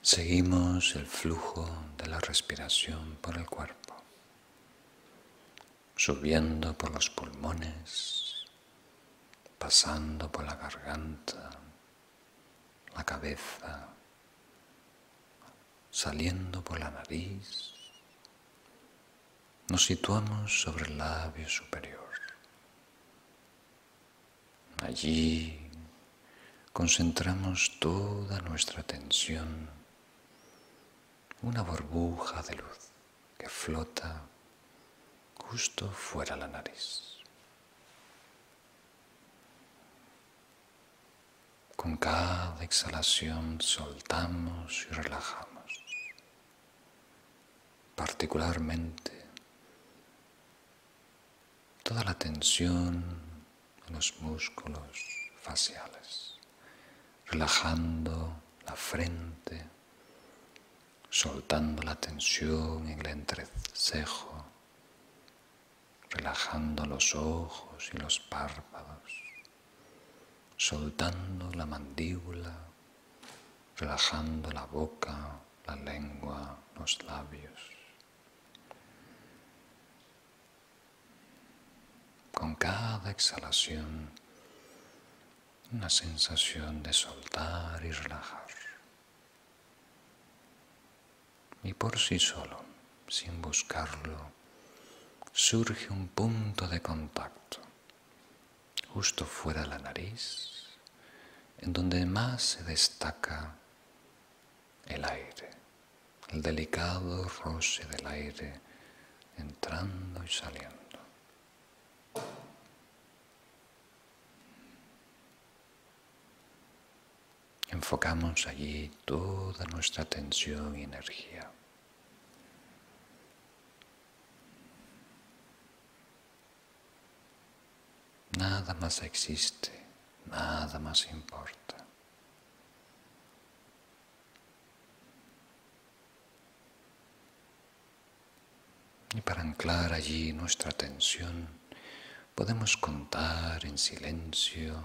Seguimos el flujo de la respiración por el cuerpo, subiendo por los pulmones, pasando por la garganta, la cabeza, saliendo por la nariz. Nos situamos sobre el labio superior. Allí concentramos toda nuestra atención una burbuja de luz que flota justo fuera la nariz. Con cada exhalación soltamos y relajamos, particularmente toda la tensión en los músculos faciales, relajando la frente, soltando la tensión en el entrecejo, relajando los ojos y los párpados, soltando la mandíbula, relajando la boca, la lengua, los labios. Con cada exhalación, una sensación de soltar y relajar. Y por sí solo, sin buscarlo, surge un punto de contacto justo fuera de la nariz, en donde más se destaca el aire, el delicado roce del aire entrando y saliendo. Enfocamos allí toda nuestra atención y energía. Nada más existe, nada más importa. Y para anclar allí nuestra atención, podemos contar en silencio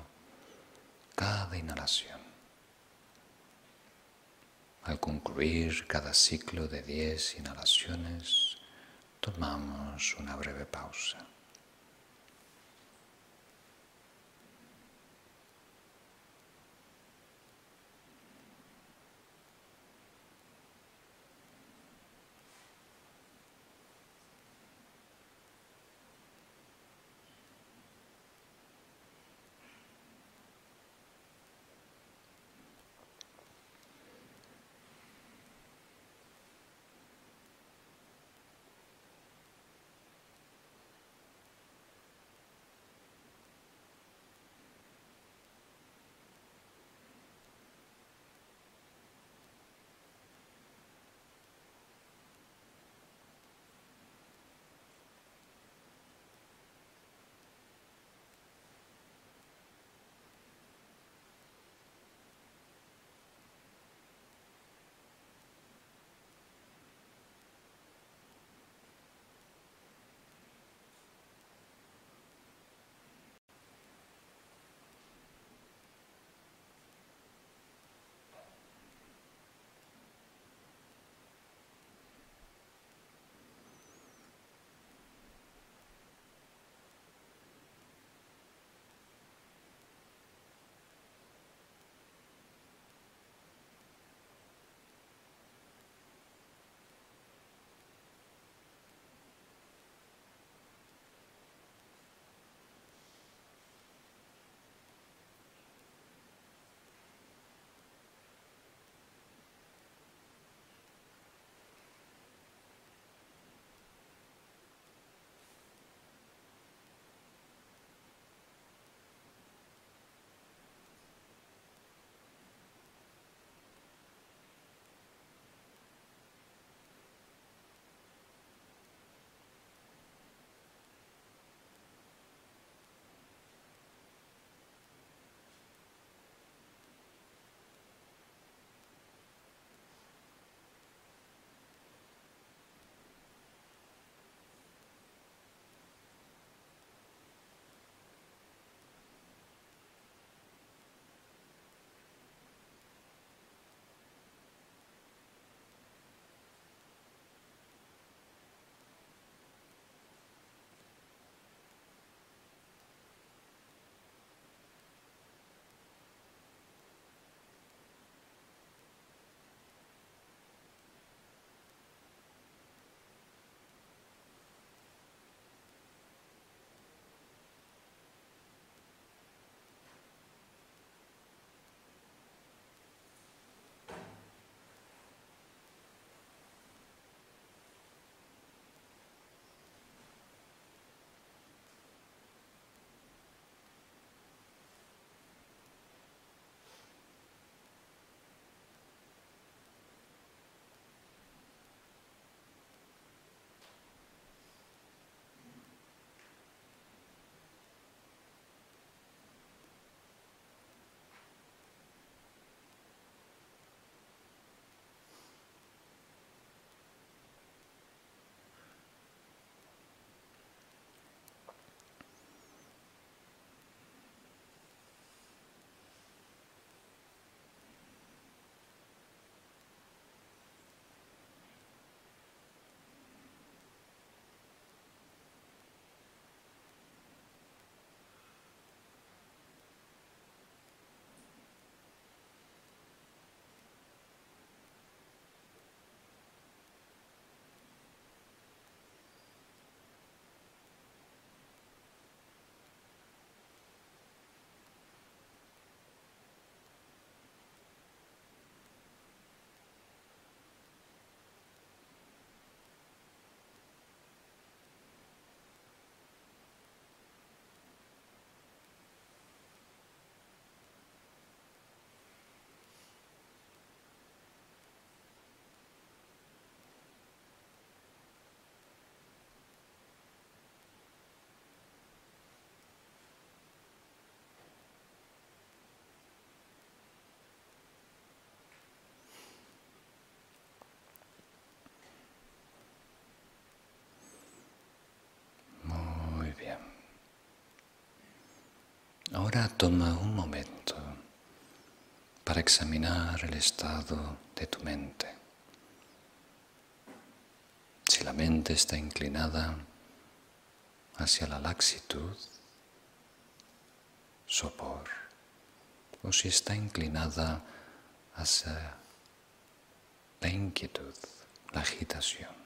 cada inhalación. Al concluir cada ciclo de diez inhalaciones, tomamos una breve pausa. Ahora toma un momento para examinar el estado de tu mente. Si la mente está inclinada hacia la laxitud, sopor, o si está inclinada hacia la inquietud, la agitación.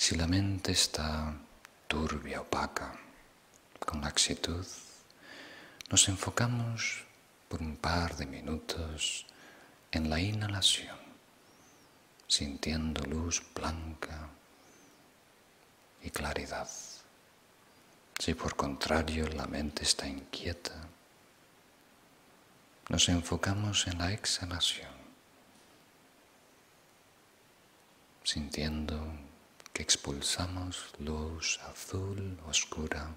Si la mente está turbia, opaca, con laxitud, nos enfocamos por un par de minutos en la inhalación, sintiendo luz blanca y claridad. Si por contrario la mente está inquieta, nos enfocamos en la exhalación, sintiendo que expulsamos luz azul oscura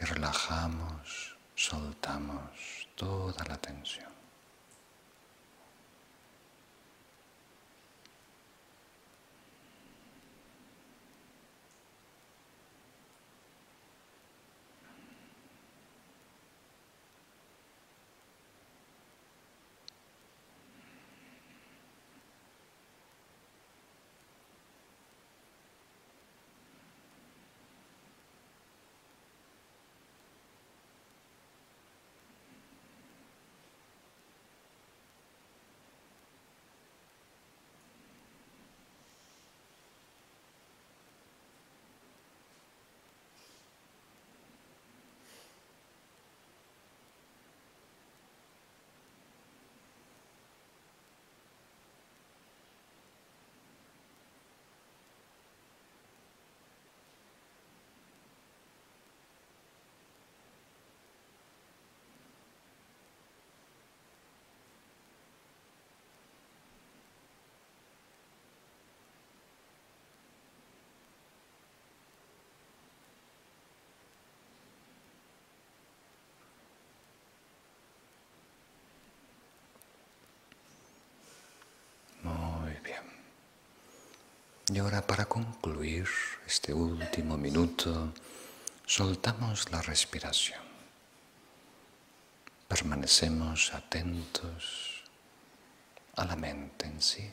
y relajamos, soltamos toda la tensión. Y ahora para concluir este último minuto, soltamos la respiración. Permanecemos atentos a la mente en sí,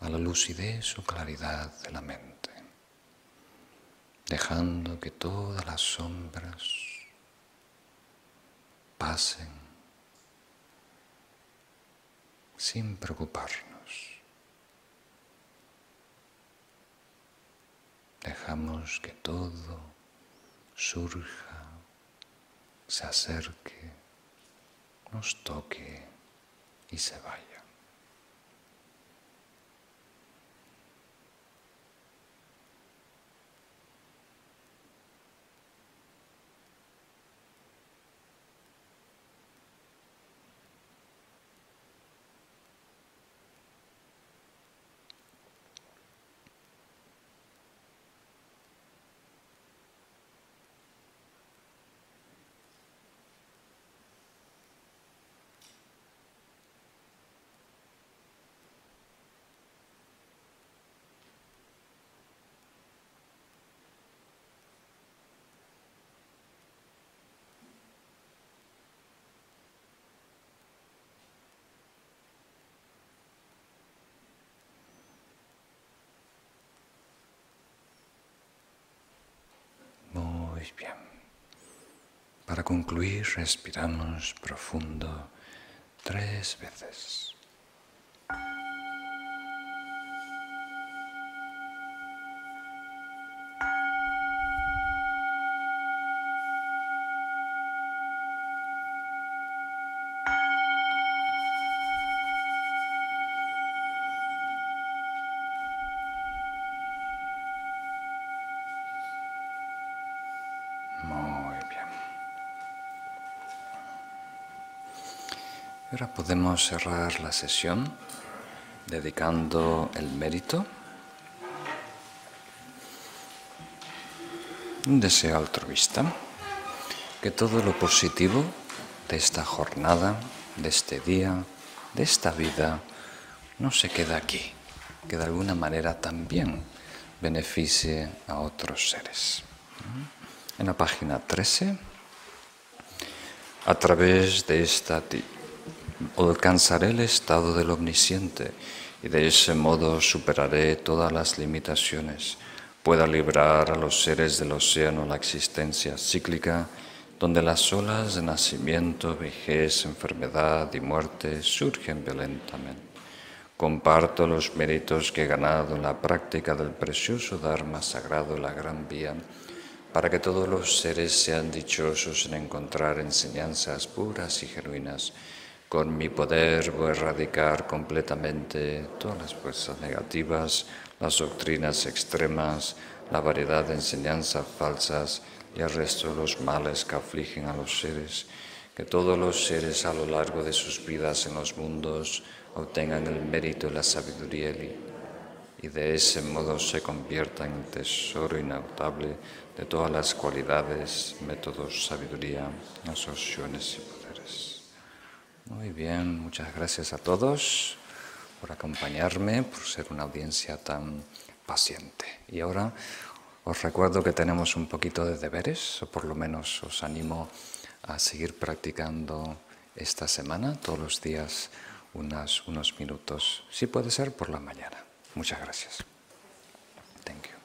a la lucidez o claridad de la mente, dejando que todas las sombras pasen sin preocuparnos. Dejamos que todo surja, se acerque, nos toque y se vaya. Para concluir, respiramos profundo tres veces. Podemos cerrar la sesión dedicando el mérito. Un deseo altruista, que todo lo positivo de esta jornada, de este día, de esta vida, no se queda aquí, que de alguna manera también beneficie a otros seres. En la página 13, a través de esta alcanzaré el estado del omnisciente y de ese modo superaré todas las limitaciones, pueda librar a los seres del océano la existencia cíclica, donde las olas de nacimiento, vejez, enfermedad y muerte surgen violentamente. Comparto los méritos que he ganado en la práctica del precioso Dharma sagrado, la Gran Vía, para que todos los seres sean dichosos en encontrar enseñanzas puras y genuinas. Con mi poder voy a erradicar completamente todas las fuerzas negativas, las doctrinas extremas, la variedad de enseñanzas falsas y el resto de los males que afligen a los seres. Que todos los seres a lo largo de sus vidas en los mundos obtengan el mérito y la sabiduría y de ese modo se conviertan en tesoro inagotable de todas las cualidades, métodos, sabiduría, asociaciones y. Muy bien, muchas gracias a todos por acompañarme, por ser una audiencia tan paciente. Y ahora os recuerdo que tenemos un poquito de deberes, o por lo menos os animo a seguir practicando esta semana, todos los días unas, unos minutos, si puede ser por la mañana. Muchas gracias. Thank you.